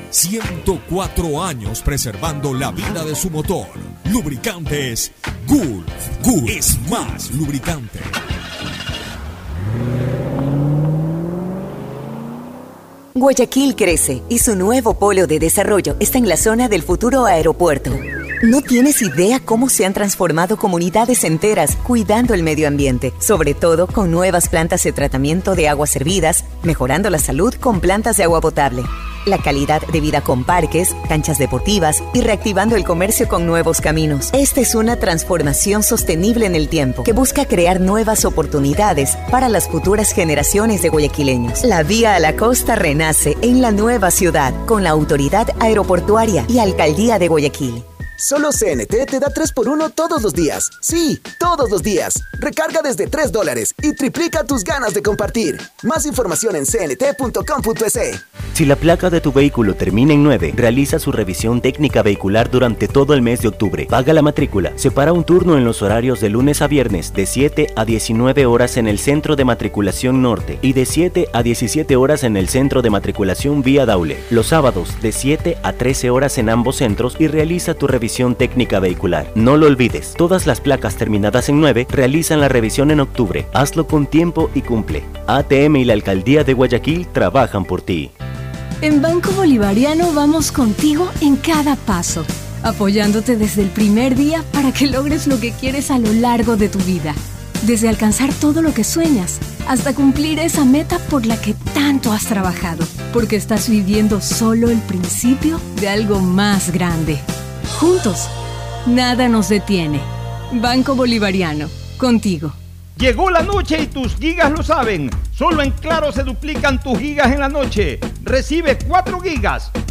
104 años preservando la vida de su motor. Lubricantes Gulf. Gulf es más lubricante. Guayaquil crece y su nuevo polo de desarrollo está en la zona del futuro aeropuerto. No tienes idea cómo se han transformado comunidades enteras cuidando el medio ambiente, sobre todo con nuevas plantas de tratamiento de aguas servidas, mejorando la salud con plantas de agua potable. La calidad de vida con parques, canchas deportivas y reactivando el comercio con nuevos caminos. Esta es una transformación sostenible en el tiempo que busca crear nuevas oportunidades para las futuras generaciones de guayaquileños. La vía a la costa renace en la nueva ciudad con la autoridad aeroportuaria y alcaldía de Guayaquil. Solo CNT te da 3x1 todos los días. Sí, todos los días. Recarga desde 3 dólares y triplica tus ganas de compartir. Más información en cnt.com.es. Si la placa de tu vehículo termina en 9, realiza su revisión técnica vehicular durante todo el mes de octubre. Paga la matrícula. Separa un turno en los horarios de lunes a viernes de 7 a 19 horas en el centro de matriculación norte y de 7 a 17 horas en el centro de matriculación vía Daule. Los sábados de 7 a 13 horas en ambos centros y realiza tu revisión técnica vehicular. No lo olvides, todas las placas terminadas en 9 realizan la revisión en octubre. Hazlo con tiempo y cumple. ATM y la Alcaldía de Guayaquil trabajan por ti. En Banco Bolivariano vamos contigo en cada paso, apoyándote desde el primer día para que logres lo que quieres a lo largo de tu vida. Desde alcanzar todo lo que sueñas hasta cumplir esa meta por la que tanto has trabajado, porque estás viviendo solo el principio de algo más grande. Juntos, nada nos detiene. Banco Bolivariano, contigo. Llegó la noche y tus gigas lo saben. Solo en Claro se duplican tus gigas en la noche. Recibe 4 gigas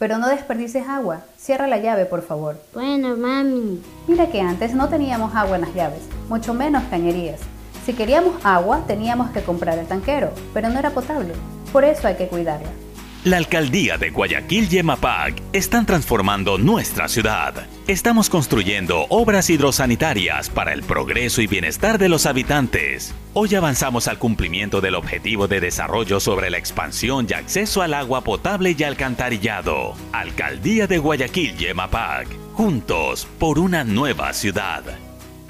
Pero no desperdices agua. Cierra la llave, por favor. Bueno, mami. Mira que antes no teníamos agua en las llaves, mucho menos cañerías. Si queríamos agua, teníamos que comprar el tanquero, pero no era potable. Por eso hay que cuidarla. La alcaldía de Guayaquil y EMAPAC están transformando nuestra ciudad. Estamos construyendo obras hidrosanitarias para el progreso y bienestar de los habitantes. Hoy avanzamos al cumplimiento del objetivo de desarrollo sobre la expansión y acceso al agua potable y alcantarillado. Alcaldía de Guayaquil y EMAPAC, juntos por una nueva ciudad.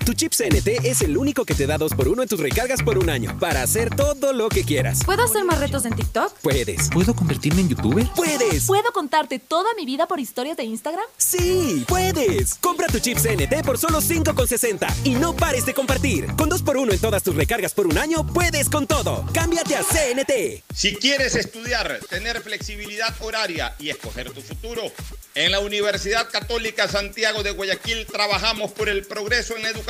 Tu chip CNT es el único que te da 2x1 en tus recargas por un año para hacer todo lo que quieras. ¿Puedo hacer más retos en TikTok? Puedes. ¿Puedo convertirme en youtuber? ¡Puedes! ¿Puedo contarte toda mi vida por historias de Instagram? ¡Sí! ¡Puedes! Compra tu chip CNT por solo 5,60 y no pares de compartir. Con 2x1 en todas tus recargas por un año, puedes con todo. Cámbiate a CNT. Si quieres estudiar, tener flexibilidad horaria y escoger tu futuro, en la Universidad Católica Santiago de Guayaquil trabajamos por el progreso en la educación,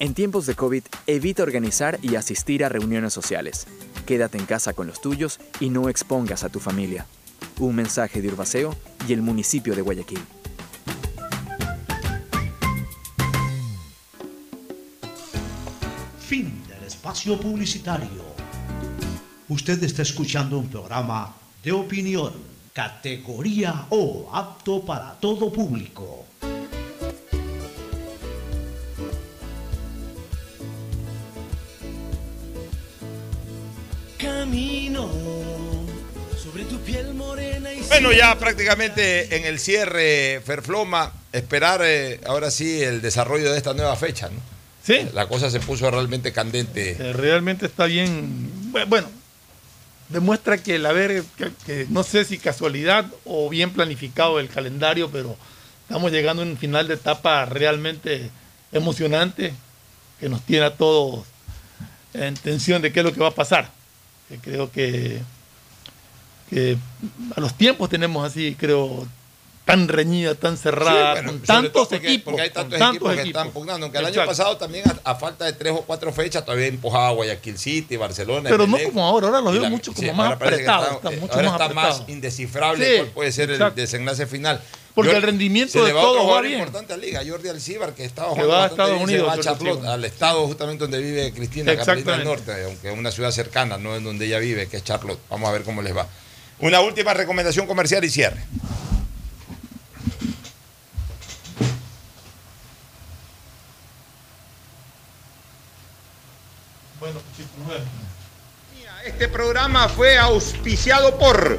En tiempos de COVID, evita organizar y asistir a reuniones sociales. Quédate en casa con los tuyos y no expongas a tu familia. Un mensaje de Urbaceo y el municipio de Guayaquil. Fin del espacio publicitario. Usted está escuchando un programa de opinión, categoría O, apto para todo público. Camino sobre tu piel morena y Bueno, ya prácticamente en el cierre, Ferfloma, esperar eh, ahora sí el desarrollo de esta nueva fecha, ¿no? Sí. La cosa se puso realmente candente. Eh, Realmente está bien. bu- Bueno, demuestra que el haber, que, que no sé si casualidad o bien planificado el calendario, pero estamos llegando a un final de etapa realmente emocionante que nos tiene a todos en tensión de qué es lo que va a pasar. Que creo que, que a los tiempos tenemos así, creo, tan reñida, tan cerrada, Sí, bueno, con tantos porque- equipos. Porque hay tantos, tantos equipos que están pugnando. Aunque el año pasado también, a, a falta de tres o cuatro fechas, todavía empujaba a Guayaquil City, Barcelona. Pero no como ahora, ahora lo veo la- mucho como sí, más apretado, está, está eh, mucho ahora más está más indescifrable Sí, cuál puede ser el desenlace final. Porque Yo- el rendimiento se de todos va bien. importante a liga, Jordi Alcibar, que estaba Que jugando va a Estados bien, se Unidos, va a Charlotte, al estado justamente donde vive Cristina, Carolina del. Norte, aunque es una ciudad cercana, no es donde ella vive, que es Charlotte. Vamos a ver cómo les va. Una última recomendación comercial y cierre. Bueno, chicos, vemos. Este programa fue auspiciado por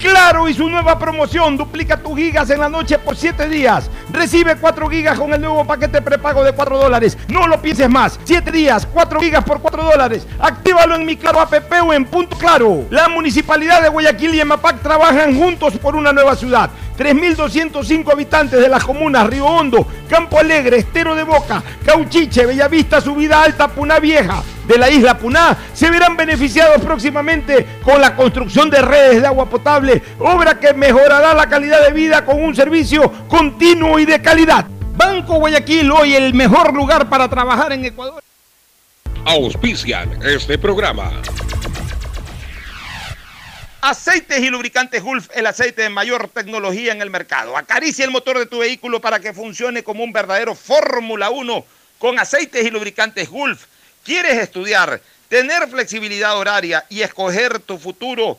Claro y su nueva promoción, duplica tus gigas en la noche por 7 días. Recibe 4 gigas con el nuevo paquete prepago de 4 dólares. No lo pienses más. 7 días, 4 gigas por 4 dólares. Actívalo en mi Claro app en Punto Claro. La Municipalidad de Guayaquil y EMAPAC trabajan juntos por una nueva ciudad. 3.205 habitantes de las comunas Río Hondo, Campo Alegre, Estero de Boca, Cauchiche, Bellavista, Subida Alta, Puná Vieja de la isla Puná se verán beneficiados próximamente con la construcción de redes de agua potable, obra que mejorará la calidad de vida con un servicio continuo y de calidad. Banco Guayaquil, hoy el mejor lugar para trabajar en Ecuador. Auspician este programa. Aceites y lubricantes Gulf, el aceite de mayor tecnología en el mercado. Acaricia el motor de tu vehículo para que funcione como un verdadero Fórmula 1 con aceites y lubricantes Gulf. ¿Quieres estudiar, tener flexibilidad horaria y escoger tu futuro?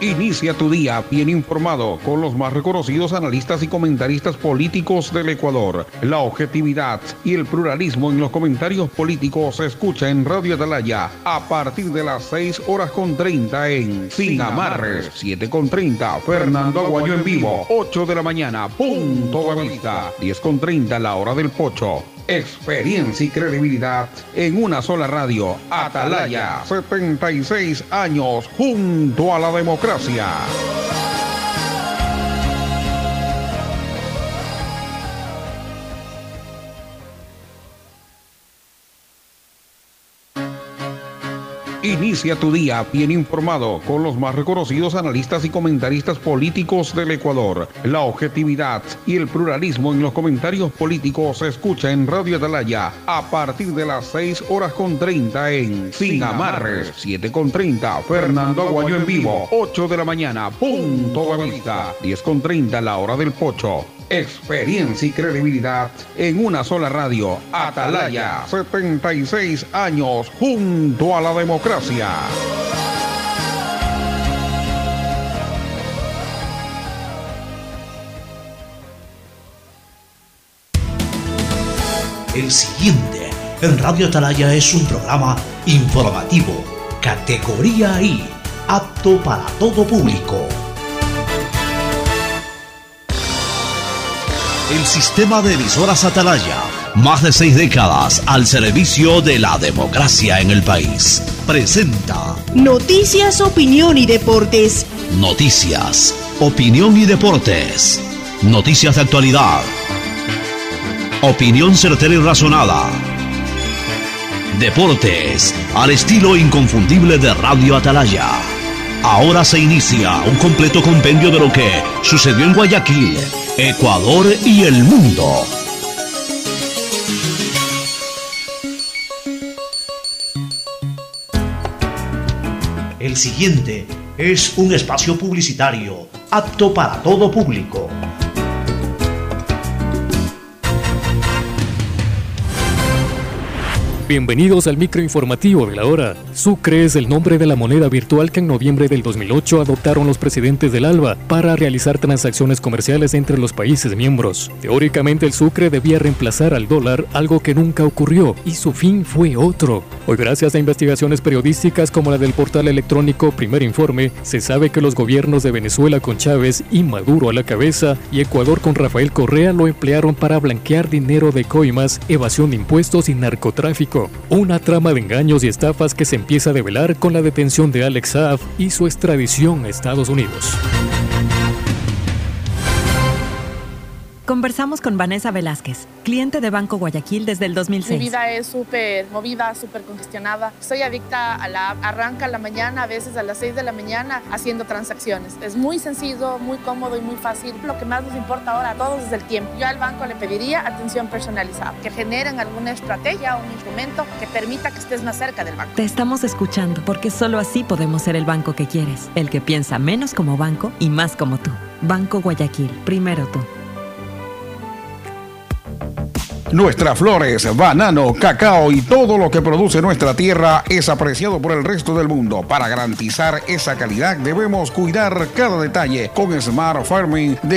Inicia tu día bien informado con los más reconocidos analistas y comentaristas políticos del Ecuador. La objetividad y el pluralismo en los comentarios políticos se escucha en Radio Atalaya a partir de las 6 horas con 30 en Sin Amarres, 7 con 30 Fernando Aguayo en vivo, 8 de la mañana, punto de vista, 10 con 30 la hora del pocho. Experiencia y credibilidad en una sola radio. Atalaya, 76 años junto a la democracia democracia. Inicia tu día bien informado con los más reconocidos analistas y comentaristas políticos del Ecuador. La objetividad y el pluralismo en los comentarios políticos se escucha en Radio Atalaya a partir de las 6 horas con 30 en Sin Amarres, 7 con 30 Fernando Aguayo en vivo, 8 de la mañana, punto de vista, 10 con 30 la hora del pocho. Experiencia y credibilidad en una sola radio. Atalaya, 76 años junto a la democracia. El siguiente en Radio Atalaya es un programa informativo, categoría I, apto para todo público. El sistema de emisoras Atalaya, más de seis décadas al servicio de la democracia en el país, presenta Noticias, opinión y deportes. Noticias, opinión y deportes. Noticias de actualidad. Opinión certera y razonada. Deportes, al estilo inconfundible de Radio Atalaya. Ahora se inicia un completo compendio de lo que sucedió en Guayaquil, Ecuador y el mundo. El siguiente es un espacio publicitario apto para todo público. Bienvenidos al microinformativo de la hora. Sucre es el nombre de la moneda virtual que en noviembre del 2008 adoptaron los presidentes del ALBA para realizar transacciones comerciales entre los países miembros. Teóricamente el sucre debía reemplazar al dólar, algo que nunca ocurrió, y su fin fue otro. Hoy gracias a investigaciones periodísticas como la del portal electrónico Primer Informe, se sabe que los gobiernos de Venezuela con Chávez y Maduro a la cabeza y Ecuador con Rafael Correa lo emplearon para blanquear dinero de coimas, evasión de impuestos y narcotráfico. Una trama de engaños y estafas que se empieza a develar con la detención de Alex Saab y su extradición a Estados Unidos. Conversamos con Vanessa Velázquez, cliente de Banco Guayaquil desde el 2006. Mi vida es súper movida, súper congestionada. Soy adicta a la app. Arranca a la mañana, a veces a las 6 de la mañana, haciendo transacciones. Es muy sencillo, muy cómodo y muy fácil. Lo que más nos importa ahora a todos es el tiempo. Yo al banco le pediría atención personalizada, que generen alguna estrategia o un instrumento que permita que estés más cerca del banco. Te estamos escuchando porque solo así podemos ser el banco que quieres, el que piensa menos como banco y más como tú. Banco Guayaquil, primero tú. Nuestras flores, banano, cacao y todo lo que produce nuestra tierra es apreciado por el resto del mundo. Para garantizar esa calidad debemos cuidar cada detalle con Smart Farming de